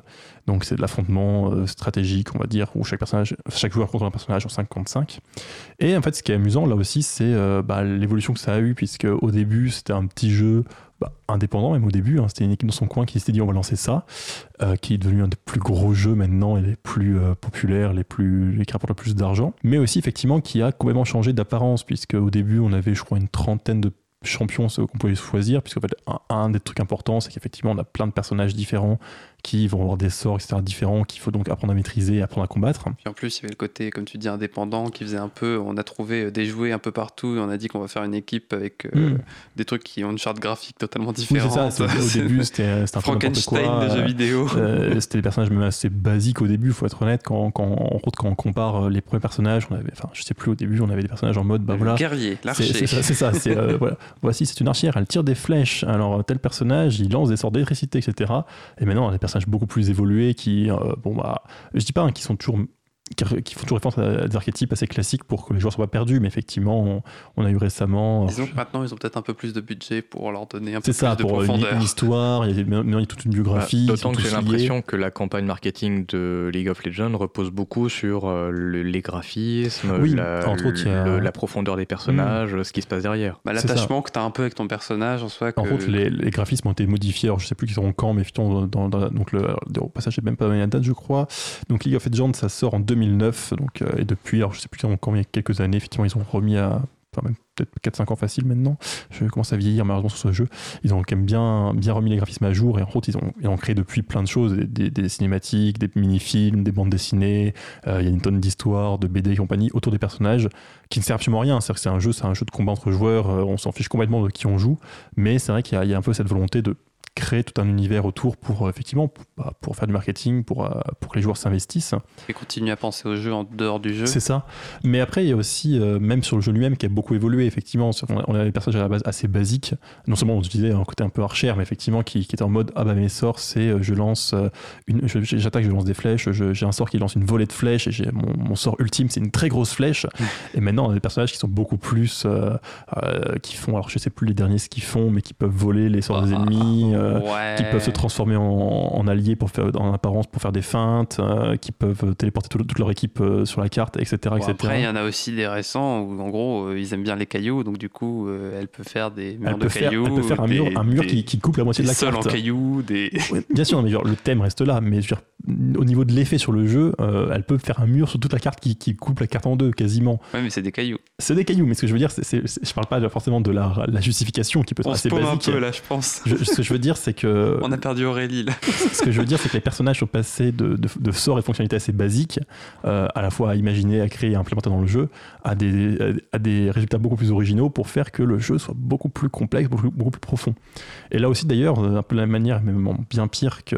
Speaker 1: Donc, c'est de l'affrontement euh, stratégique, on va dire, où chaque, personnage, chaque joueur contrôle un personnage en 5 contre 5. Et en fait, ce qui est amusant, là aussi, c'est euh, bah, l'évolution que ça a eu, puisque au début, c'était un petit jeu bah, indépendant, même au début. Hein, c'était une équipe dans son coin qui s'était dit on va lancer ça, qui est devenu un des plus gros jeux maintenant et les plus populaires, les plus, les qui rapportent le plus d'argent. Mais aussi, effectivement, qui a complètement changé d'apparence, puisque au début, on avait, je crois, une trentaine de champions qu'on pouvait choisir, puisque fait, un, des trucs importants, c'est qu'effectivement, on a plein de personnages différents qui vont avoir des sorts, etc., différents, qu'il faut donc apprendre à maîtriser, apprendre à combattre.
Speaker 4: Puis en plus, il y avait le côté, comme tu dis, indépendant, qui faisait un peu, on a trouvé des jouets un peu partout, et on a dit qu'on va faire une équipe avec euh, hmm. des trucs qui ont une charte graphique totalement différente.
Speaker 1: c'est ça, au début, c'était un
Speaker 4: Frankenstein de jeux vidéo.
Speaker 1: Euh, c'était des personnages même assez basiques au début, faut être honnête, quand, quand, on compare euh, les premiers personnages, on avait, enfin, je sais plus, au début, on avait des personnages en mode, bah voilà.
Speaker 4: Guerrier, l'archer.
Speaker 1: C'est ça, c'est voilà. Voici, c'est une archère, elle tire des flèches, alors tel personnage, il lance des sorts d'électricité, etc. Et maintenant, on a des personnages beaucoup plus évolués qui, euh, bon, bah, je dis pas hein, qui sont toujours qui font toujours référence à des archétypes assez classiques pour que les joueurs soient pas perdus, mais effectivement, on, a eu récemment.
Speaker 4: Disons que maintenant, ils ont peut-être un peu plus de budget pour leur donner un peu plus ça, de
Speaker 1: pour
Speaker 4: profondeur.
Speaker 1: Une, histoire, il y, a, il y a toute une biographie.
Speaker 3: Bah, d'autant que j'ai l'impression que la campagne marketing de League of Legends repose beaucoup sur euh, les graphismes, la, entre autres, la profondeur des personnages, hmm. ce qui se passe derrière.
Speaker 4: Bah, L'attachement que tu as un peu avec ton personnage en soi. Que...
Speaker 1: En fait, les, les, graphismes ont été modifiés. Alors, je sais plus qui seront quand, mais dans, dans, donc le, passage, je même pas la date, je crois. Donc League of Legends, ça sort en 2009. Donc euh, et depuis, alors je sais plus quand, il y a quelques années, effectivement, ils ont remis à. Enfin, même peut-être 4-5 ans facile maintenant. Je commence à vieillir malheureusement sur ce jeu. Ils ont quand même bien, bien remis les graphismes à jour et en fait, ils ont, ils ont créé depuis plein de choses des, cinématiques, des mini-films, des bandes dessinées. Euh, il y a une tonne d'histoires, de BD et compagnie autour des personnages qui ne servent absolument à rien. C'est-à-dire que c'est un jeu, c'est un jeu de combat entre joueurs. Euh, on s'en fiche complètement de qui on joue, mais c'est vrai qu'il y, a un peu cette volonté de créer tout un univers autour pour euh, effectivement pour, bah, pour, faire du marketing, pour, euh, pour que les joueurs s'investissent.
Speaker 4: Et continuer à penser au jeu en dehors du jeu.
Speaker 1: C'est ça. Mais après, il y a aussi, euh, même sur le jeu lui-même, qui a beaucoup évolué, effectivement. On a des personnages à la base assez basiques. Non seulement on utilisait un côté un peu archer, mais effectivement qui, qui était en mode Ah bah mes sorts, c'est je lance une, j'attaque, je lance des flèches, j'ai un sort qui lance une volée de flèches, et j'ai mon, mon, sort ultime, c'est une très grosse flèche. Mm. Et maintenant, on a des personnages qui sont beaucoup plus. qui font, alors je sais plus les derniers ce qu'ils font, mais qui peuvent voler les sorts des ah. Euh, qui peuvent se transformer en, en, alliés pour faire, en apparence pour faire des feintes, euh, qui peuvent téléporter toute leur équipe euh, sur la carte, etc. etc.
Speaker 4: Après, il y en a aussi des récents où, en gros, ils aiment bien les cailloux, donc du coup, elle peut faire des murs de cailloux.
Speaker 1: elle peut faire un mur, un mur qui, qui, coupe la moitié de la carte.
Speaker 4: en cailloux, des.
Speaker 1: bien sûr, mais le thème reste là, mais je veux dire, au niveau de l'effet sur le jeu, elle peut faire un mur sur toute la carte qui, qui coupe la carte en deux, quasiment.
Speaker 4: Ouais, mais c'est des cailloux.
Speaker 1: C'est des cailloux, mais ce que je veux dire, c'est, je parle pas forcément de la, la justification qui peut être assez basique.
Speaker 4: un peu là, je pense.
Speaker 1: ce que je veux dire, c'est que
Speaker 4: on a perdu Aurélie là.
Speaker 1: Ce que je veux dire, c'est que les personnages sont passés de, de, sorts et de fonctionnalités assez basiques, euh, à la fois à imaginer, à créer et à implémenter dans le jeu, à des, à des résultats beaucoup plus originaux pour faire que le jeu soit beaucoup plus complexe, beaucoup, beaucoup plus profond. Et là aussi, d'ailleurs, un peu de la manière, même bien pire que.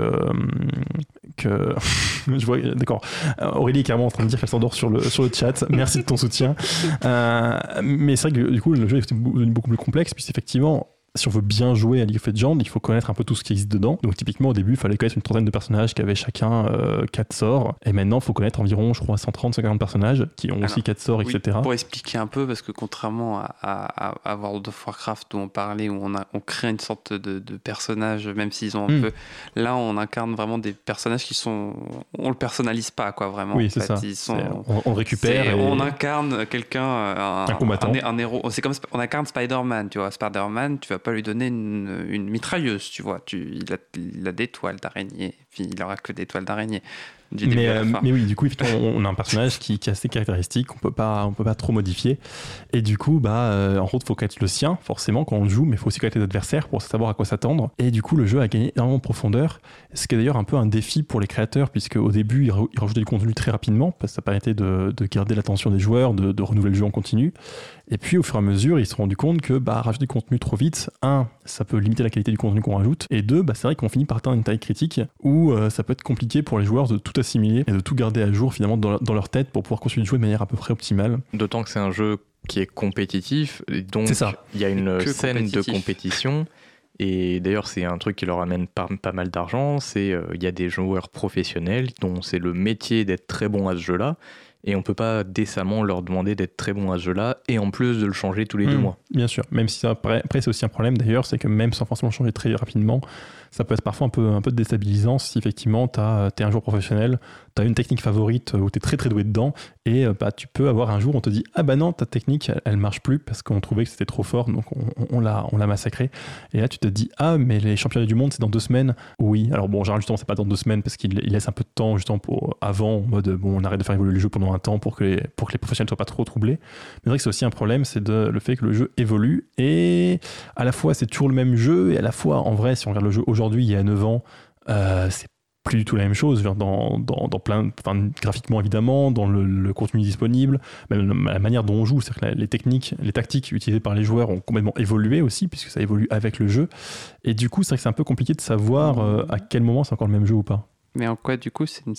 Speaker 1: Que je vois, d'accord. Aurélie est carrément en train de dire qu'elle s'endort sur le, sur le chat. Merci de ton soutien. Euh, mais c'est vrai que du coup, le jeu est beaucoup plus complexe, puisque effectivement, si on veut bien jouer à League of Legends, il faut connaître un peu tout ce qui existe dedans. Donc typiquement au début, il fallait connaître une trentaine de personnages qui avaient chacun 4 sorts. Et maintenant, il faut connaître environ, je crois, 130, 140 personnages qui ont aussi 4 sorts, etc.
Speaker 4: Pour expliquer un peu, parce que contrairement à, à, World of Warcraft où on parlait, où on, a, on crée une sorte de, de personnage, même s'ils ont un hmm. peu... Là, on incarne vraiment des personnages qui sont... On le personnalise pas, quoi, vraiment.
Speaker 1: Oui, c'est ça. On, récupère.
Speaker 4: On incarne quelqu'un,
Speaker 1: un, un, combattant.
Speaker 4: Un, héros. C'est comme on incarne Spider-Man, tu vois. Spider-Man, tu vas pas lui donner une, une mitrailleuse, tu vois. Tu, il, a, il a des toiles d'araignée, puis il aura que des toiles d'araignée.
Speaker 1: Mais, euh, mais, oui, du coup, on, a un personnage qui, qui, a ses caractéristiques, on peut pas, on peut pas trop modifier. Et du coup, bah, euh, en route, il faut connaître le sien, forcément, quand on le joue, mais il faut aussi connaître les adversaires pour savoir à quoi s'attendre. Et du coup, le jeu a gagné énormément de profondeur, ce qui est d'ailleurs un peu un défi pour les créateurs, puisque au début, ils, rajoutaient du contenu très rapidement, parce que ça permettait de, de garder l'attention des joueurs, de, de renouveler le jeu en continu. Et puis au fur et à mesure, ils se sont rendus compte que bah, rajouter du contenu trop vite, un, ça peut limiter la qualité du contenu qu'on rajoute, et deux, bah, c'est vrai qu'on finit par atteindre une taille critique où euh, ça peut être compliqué pour les joueurs de tout assimiler et de tout garder à jour finalement dans, leur tête pour pouvoir continuer de jouer de manière à peu près optimale.
Speaker 3: D'autant que c'est un jeu qui est compétitif, donc il y a une scène de compétition. Et d'ailleurs, c'est un truc qui leur amène pas, pas mal d'argent. C'est euh, il y a des joueurs professionnels dont c'est le métier d'être très bon à ce jeu-là et on peut pas décemment leur demander d'être très bon à ce jeu-là et en plus de le changer tous les deux hmm. mois.
Speaker 1: Bien sûr, même si ça, après, après c'est aussi un problème d'ailleurs, c'est que même sans forcément changer très rapidement, ça peut être parfois un peu, un peu déstabilisant si effectivement tu es un joueur professionnel, une technique favorite où tu es très très doué dedans et euh, bah, tu peux avoir un jour on te dit ah bah non ta technique elle, marche plus parce qu'on trouvait que c'était trop fort donc on, l'a massacré et là tu te dis ah mais les championnats du monde c'est dans deux semaines oui. Alors bon genre justement c'est pas dans deux semaines parce qu'il laisse un peu de temps justement pour avant en mode bon on arrête de faire évoluer le jeu pendant un temps pour que les, pour que les professionnels soient pas trop troublés. Mais c'est c'est aussi un problème c'est le fait que le jeu évolue et à la fois c'est toujours le même jeu et à la fois en vrai si on regarde le jeu aujourd'hui il y a 9 ans euh, c'est plus du tout la même chose. Dans, dans, dans plein enfin, graphiquement évidemment dans le, contenu disponible même la manière dont on joue c'est que les techniques les tactiques utilisées par les joueurs ont complètement évolué aussi puisque ça évolue avec le jeu. Et du coup c'est vrai que c'est un peu compliqué de savoir euh, à quel moment c'est encore le même jeu ou pas.
Speaker 4: Mais en quoi du coup c'est une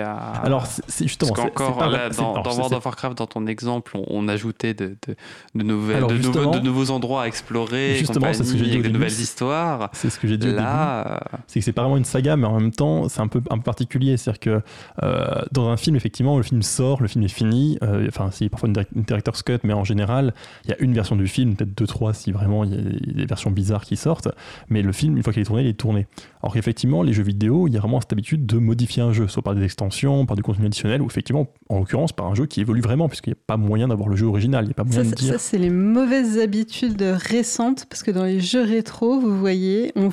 Speaker 1: alors, c'est justement.
Speaker 4: Parce qu'encore, dans, dans World of Warcraft, dans ton exemple, on, ajoutait de, de, de, nouvelles, de, nouveaux, de, nouveaux, endroits à explorer, justement, c'est ce que j'ai dit avec de nouvelles histoires.
Speaker 1: C'est ce que j'ai dit Là, C'est que c'est pas vraiment une saga, mais en même temps, c'est un peu, un peu particulier. C'est-à-dire que euh, dans un film, effectivement, le film sort, le film est fini. Euh, enfin, c'est parfois une, director's cut, mais en général, il y a une version du film, peut-être deux, trois, si vraiment il y a des versions bizarres qui sortent. Mais le film, une fois qu'il est tourné, il est tourné. Alors effectivement, les jeux vidéo, il y a vraiment cette habitude de modifier un jeu, soit par des extensions par du contenu additionnel, ou effectivement, en l'occurrence, par un jeu qui évolue vraiment, puisqu'il n'y a pas moyen d'avoir le jeu original. Il a pas moyen
Speaker 2: ça,
Speaker 1: de dire.
Speaker 2: Ça, c'est les mauvaises habitudes récentes, parce que dans les jeux rétro, vous voyez, on,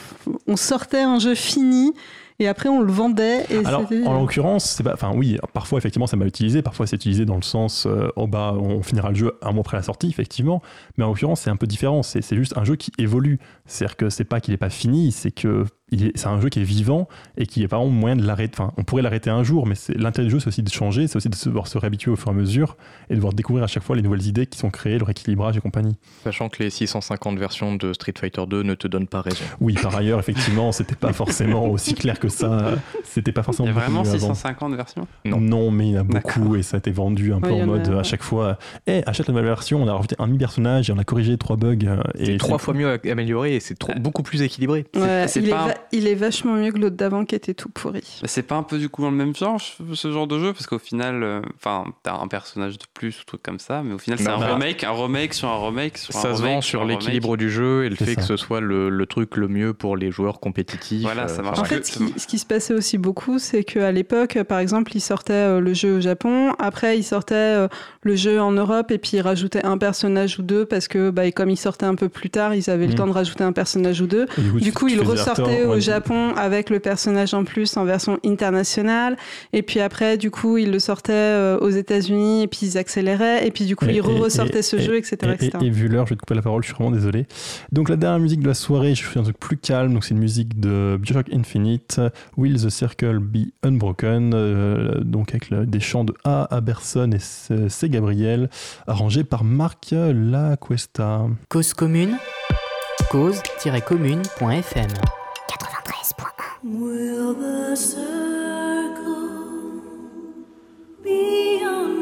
Speaker 2: on sortait un jeu fini et après on le vendait. Et
Speaker 1: Alors en l'occurrence, c'est pas, enfin oui, parfois effectivement ça m'a utilisé, parfois c'est utilisé dans le sens, euh, oh bah on finira le jeu un mois après la sortie, effectivement, mais en l'occurrence c'est un peu différent, c'est juste un jeu qui évolue, c'est-à-dire que c'est pas qu'il est pas fini, c'est que c'est un jeu qui est vivant et qui est pas vraiment moyen de l'arrêter. Enfin, on pourrait l'arrêter un jour, mais l'intérêt du jeu, c'est aussi de changer, c'est aussi de se, devoir se réhabituer au fur et à mesure et de devoir découvrir à chaque fois les nouvelles idées qui sont créées, le rééquilibrage et compagnie.
Speaker 3: Sachant que les 650 versions de Street Fighter 2 ne te donnent pas raison.
Speaker 1: Oui, par ailleurs, effectivement, c'était pas forcément aussi clair que ça. C'était pas forcément.
Speaker 4: Il y a vraiment 650 versions?
Speaker 1: Non. non. mais il y en a beaucoup et ça a été vendu un peu en mode à chaque fois. Eh, achète la nouvelle version, on a rajouté un demi-personnage et on a corrigé trois bugs. Euh,
Speaker 3: et trois fois mieux amélioré et c'est beaucoup plus équilibré.
Speaker 2: Ouais, il, est il est vachement mieux que l'autre d'avant qui était tout pourri.
Speaker 4: c'est pas un peu du coup dans le même genre ce genre de jeu? Parce qu'au final, euh, enfin, t'as un personnage de plus ou truc comme ça, mais au final c'est un remake, un remake sur un remake. Sur
Speaker 3: ça se vend sur l'équilibre du jeu et le fait que ce soit le, truc le mieux pour les joueurs compétitifs.
Speaker 4: Voilà, ça euh, marche.
Speaker 2: En fait, ce qui, se passait aussi beaucoup, c'est qu'à l'époque, par exemple, ils sortaient euh, le jeu au Japon, après ils sortaient le jeu en Europe et puis ils rajoutaient un personnage ou deux parce que bah, comme ils sortaient un peu plus tard, ils avaient le mm. temps de rajouter un personnage ou deux. Du coup, ils ressortaient au Japon avec le personnage en plus en version internationale. Et puis après, du coup, ils le sortaient euh, aux États-Unis et puis ils accéléraient. Et puis du coup, ils ressortaient ce jeu, etc.
Speaker 1: Et, vu l'heure, je vais te couper la parole, je suis vraiment désolé. Donc la dernière musique de la soirée, je fais un truc plus calme. Donc c'est une musique de Bioshock Infinite, Will the Circle Be Unbroken. Euh, donc avec des chants de A. Aberson et C. Gabriel, arrangé par Marc Lacuesta.
Speaker 5: Cause commune cause-commune.fm
Speaker 6: Will the circle be unbroken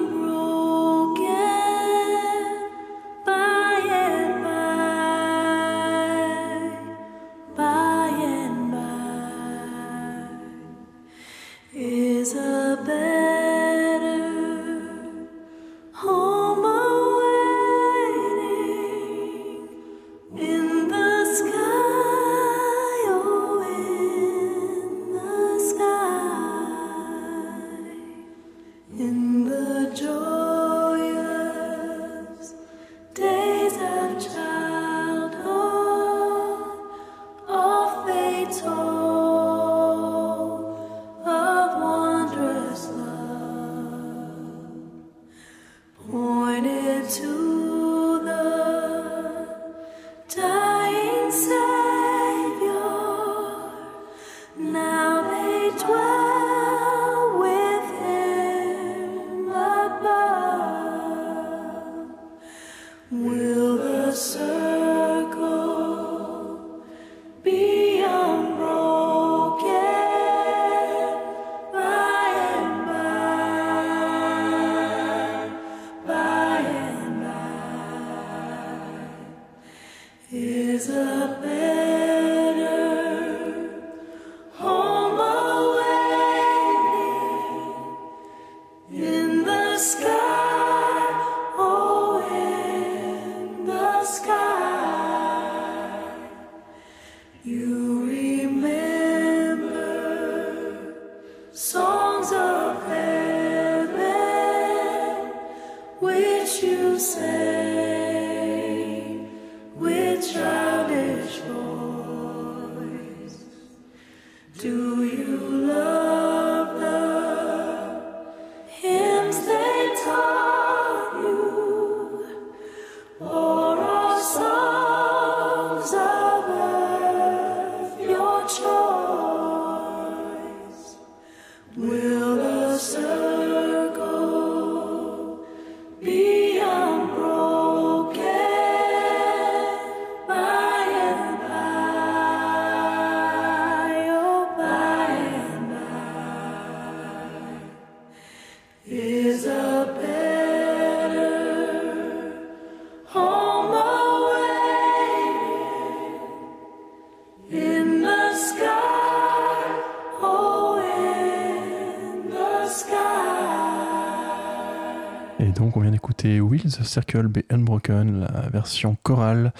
Speaker 1: The Circle Be Unbroken, la version chorale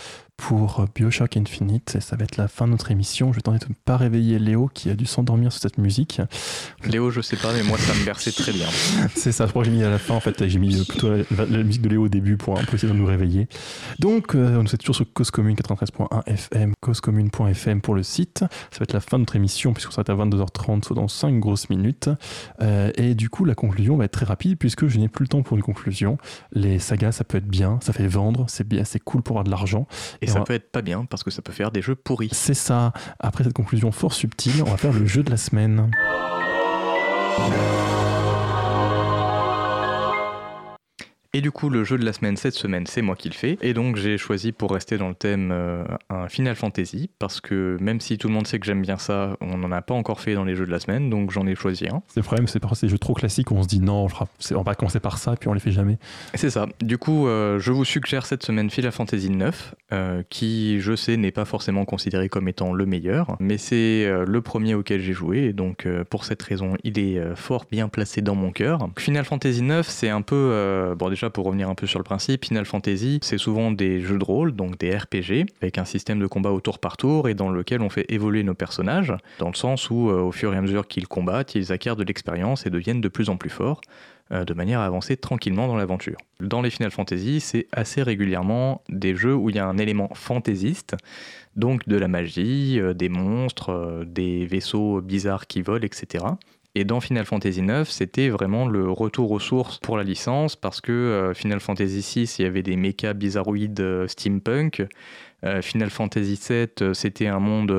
Speaker 1: pour Bioshock Infinite. Et ça va être la fin de notre émission. Je vais tenter de ne pas réveiller Léo qui a dû s'endormir sur cette musique.
Speaker 3: Léo, je sais pas, mais moi ça me berçait très bien.
Speaker 1: C'est ça, je crois que j'ai mis à la fin. En fait, j'ai mis plutôt la, musique de Léo au début pour peu essayer de nous réveiller. Donc, euh, on est toujours sur Cause Commune 93.1 FM, causecommune.fm pour le site. Ça va être la fin de notre émission puisqu'on sera à 22h30, soit dans 5 grosses minutes. Euh, et du coup, la conclusion va être très rapide puisque je n'ai plus le temps pour une conclusion. Les sagas, ça peut être bien, ça fait vendre, c'est bien, c'est cool pour avoir de l'argent.
Speaker 3: Et, ça peut être pas bien parce que ça peut faire des jeux pourris.
Speaker 1: C'est ça. Après cette conclusion fort subtile, on va faire le jeu de la semaine.
Speaker 3: Et du coup, le jeu de la semaine cette semaine, c'est moi qui le fais. Et donc, j'ai choisi pour rester dans le thème euh, un Final Fantasy, parce que même si tout le monde sait que j'aime bien ça, on n'en a pas encore fait dans les jeux de la semaine, donc j'en ai choisi un.
Speaker 1: C'est le problème, c'est parfois ces jeux trop classiques où on se dit non, on va commencer par ça, puis on les fait jamais.
Speaker 3: C'est ça. Du coup, euh, je vous suggère cette semaine Final Fantasy 9, euh, qui, je sais, n'est pas forcément considéré comme étant le meilleur, mais c'est le premier auquel j'ai joué, et donc pour cette raison, il est fort bien placé dans mon cœur. Final Fantasy 9, c'est un peu, bon pour revenir un peu sur le principe, Final Fantasy, c'est souvent des jeux de rôle, donc des RPG, avec un système de combat au tour par tour et dans lequel on fait évoluer nos personnages, dans le sens où euh, au fur et à mesure qu'ils combattent, ils acquièrent de l'expérience et deviennent de plus en plus forts euh, de manière à avancer tranquillement dans l'aventure. Dans les Final Fantasy, c'est assez régulièrement des jeux où il y a un élément fantaisiste, donc de la magie, euh, des monstres, des vaisseaux bizarres qui volent, etc. Et dans Final Fantasy IX, c'était vraiment le retour aux sources pour la licence parce que euh, Final Fantasy VI, il y avait des mechas bizarroïdes euh, steampunk. Euh, Final Fantasy VII, c'était un monde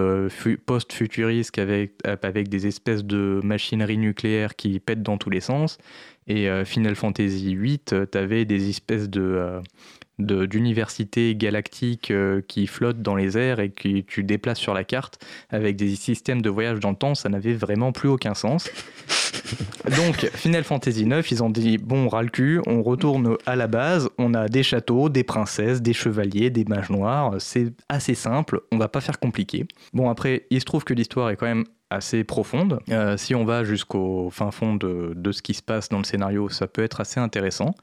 Speaker 3: post-futuriste avec, avec des espèces de machinerie nucléaire qui pètent dans tous les sens. Et Final Fantasy VIII, tu avais des espèces de d'universités galactiques euh, qui flottent dans les airs et que tu déplaces sur la carte avec des systèmes de voyage dans le temps, ça n'avait vraiment plus aucun sens. Donc Final Fantasy IX, ils ont dit bon, on ras le cul, on retourne à la base, on a des châteaux, des princesses, des chevaliers, des mages noirs, c'est assez simple, on va pas faire compliqué. Bon après, il se trouve que l'histoire est quand même assez profonde. Euh, si on va jusqu'au fin fond de, de ce qui se passe dans le scénario, ça peut être assez intéressant.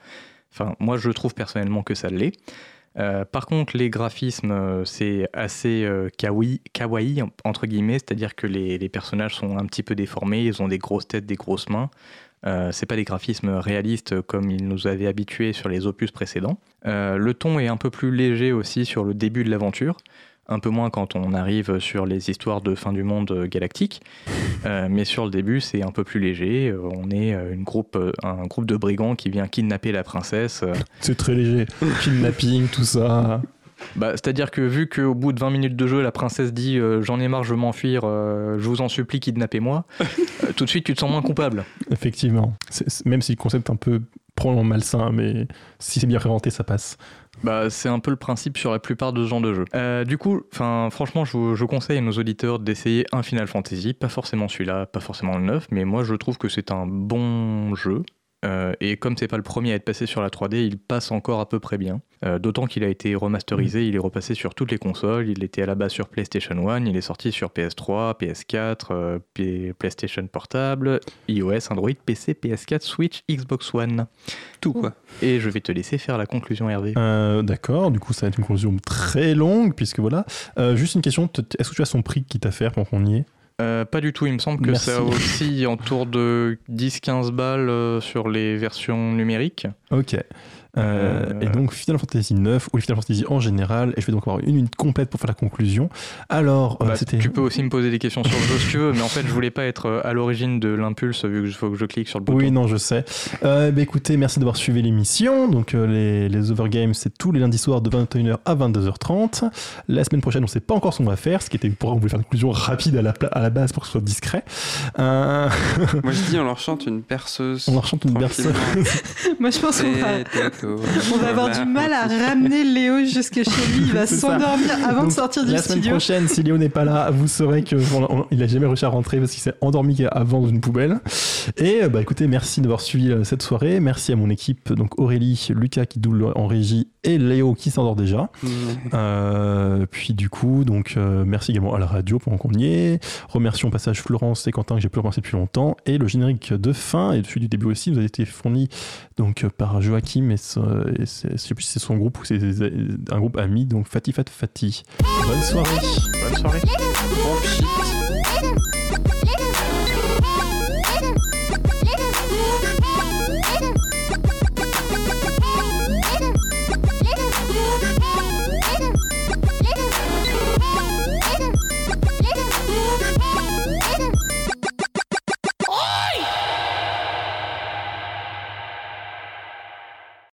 Speaker 3: Moi, je trouve personnellement que ça l'est. Euh, par contre, les graphismes, euh, c'est assez euh, kawaii, entre guillemets, c'est-à-dire que les, personnages sont un petit peu déformés, ils ont des grosses têtes, des grosses mains. C'est pas des graphismes réalistes comme ils nous avaient habitués sur les opus précédents. Le ton est un peu plus léger aussi sur le début de l'aventure un peu moins quand on arrive sur les histoires de fin du monde galactique. Euh, mais sur le début, c'est un peu plus léger. Euh, on est euh, une groupe, un groupe de brigands qui vient kidnapper la princesse.
Speaker 1: C'est très léger. Kidnapping, tout ça.
Speaker 3: Bah, C'est-à-dire que vu qu'au bout de 20 minutes de jeu, la princesse dit J'en ai marre, je veux m'enfuir, je vous en supplie, kidnappez-moi, tout de suite tu te sens moins coupable.
Speaker 1: Effectivement. même si le concept est un peu probablement malsain, mais si c'est bien présenté, ça passe.
Speaker 3: Bah, c'est un peu le principe sur la plupart de ce genre de jeux. Euh, du coup, franchement, je, je, conseille à nos auditeurs d'essayer un Final Fantasy, pas forcément celui-là, pas forcément le 9, mais moi je trouve que c'est un bon jeu. Euh, et comme c'est pas le premier à être passé sur la 3D, il passe encore à peu près bien. Euh, d'autant qu'il a été remasterisé, il est repassé sur toutes les consoles. Il était à la base sur PlayStation 1, il est sorti sur PS3, PS4, PlayStation Portable, iOS, Android, PC, PS4, Switch, Xbox One.
Speaker 4: Tout quoi.
Speaker 3: Et je vais te laisser faire la conclusion, Hervé.
Speaker 1: Euh, d'accord, du coup ça va être une conclusion très longue, puisque voilà. juste une question, est-ce que tu as son prix qui t'a fait pour qu'on y est?
Speaker 3: Euh, pas du tout, il me semble que ça aussi autour de 10-15 balles euh, sur les versions numériques.
Speaker 1: Ok. Euh, et donc Final Fantasy 9 ou Final Fantasy en général, et je vais donc avoir une minute complète pour faire la conclusion. Alors,
Speaker 3: bah, c'était. Tu peux aussi me poser des questions sur le jeu si tu veux, mais en fait, je voulais pas être à l'origine de l'impulse vu qu'il faut que je clique sur le bouton.
Speaker 1: Oui, non, je sais. Euh, bah, écoutez, merci d'avoir suivi l'émission. Donc, les, les Overgames, c'est tous les lundis soirs de 21h à 22h30. La semaine prochaine, on sait pas encore ce qu'on va faire, ce qui était pour on voulait faire une conclusion rapide à la, à la base pour que ce soit discret.
Speaker 4: Moi, je dis, on leur chante une perceuse.
Speaker 1: On leur chante une perceuse.
Speaker 2: Moi, je pense qu'on va. On va avoir du mal à ramener Léo jusque chez lui. Il va s'endormir avant de sortir du
Speaker 1: studio.
Speaker 2: La
Speaker 1: semaine prochaine, si Léo n'est pas là, vous saurez qu'il n'a jamais réussi à rentrer parce qu'il s'est endormi avant dans une poubelle. Et bah écoutez, merci d'avoir suivi euh, cette soirée. Merci à mon équipe, donc Aurélie, Lucas qui double en régie et Léo qui s'endort déjà. Mmh. Euh, puis du coup, donc euh, merci également à la radio pendant qu'on y est. Remercions au passage Florence et Quentin que j'ai pu remercier depuis longtemps. Et le générique de fin et celui du début aussi vous a été fourni donc par Joachim et, et sais plus si c'est son groupe ou c'est un groupe ami donc Fatih Fat Fatih. Bonne soirée.
Speaker 3: Bonne soirée. Bon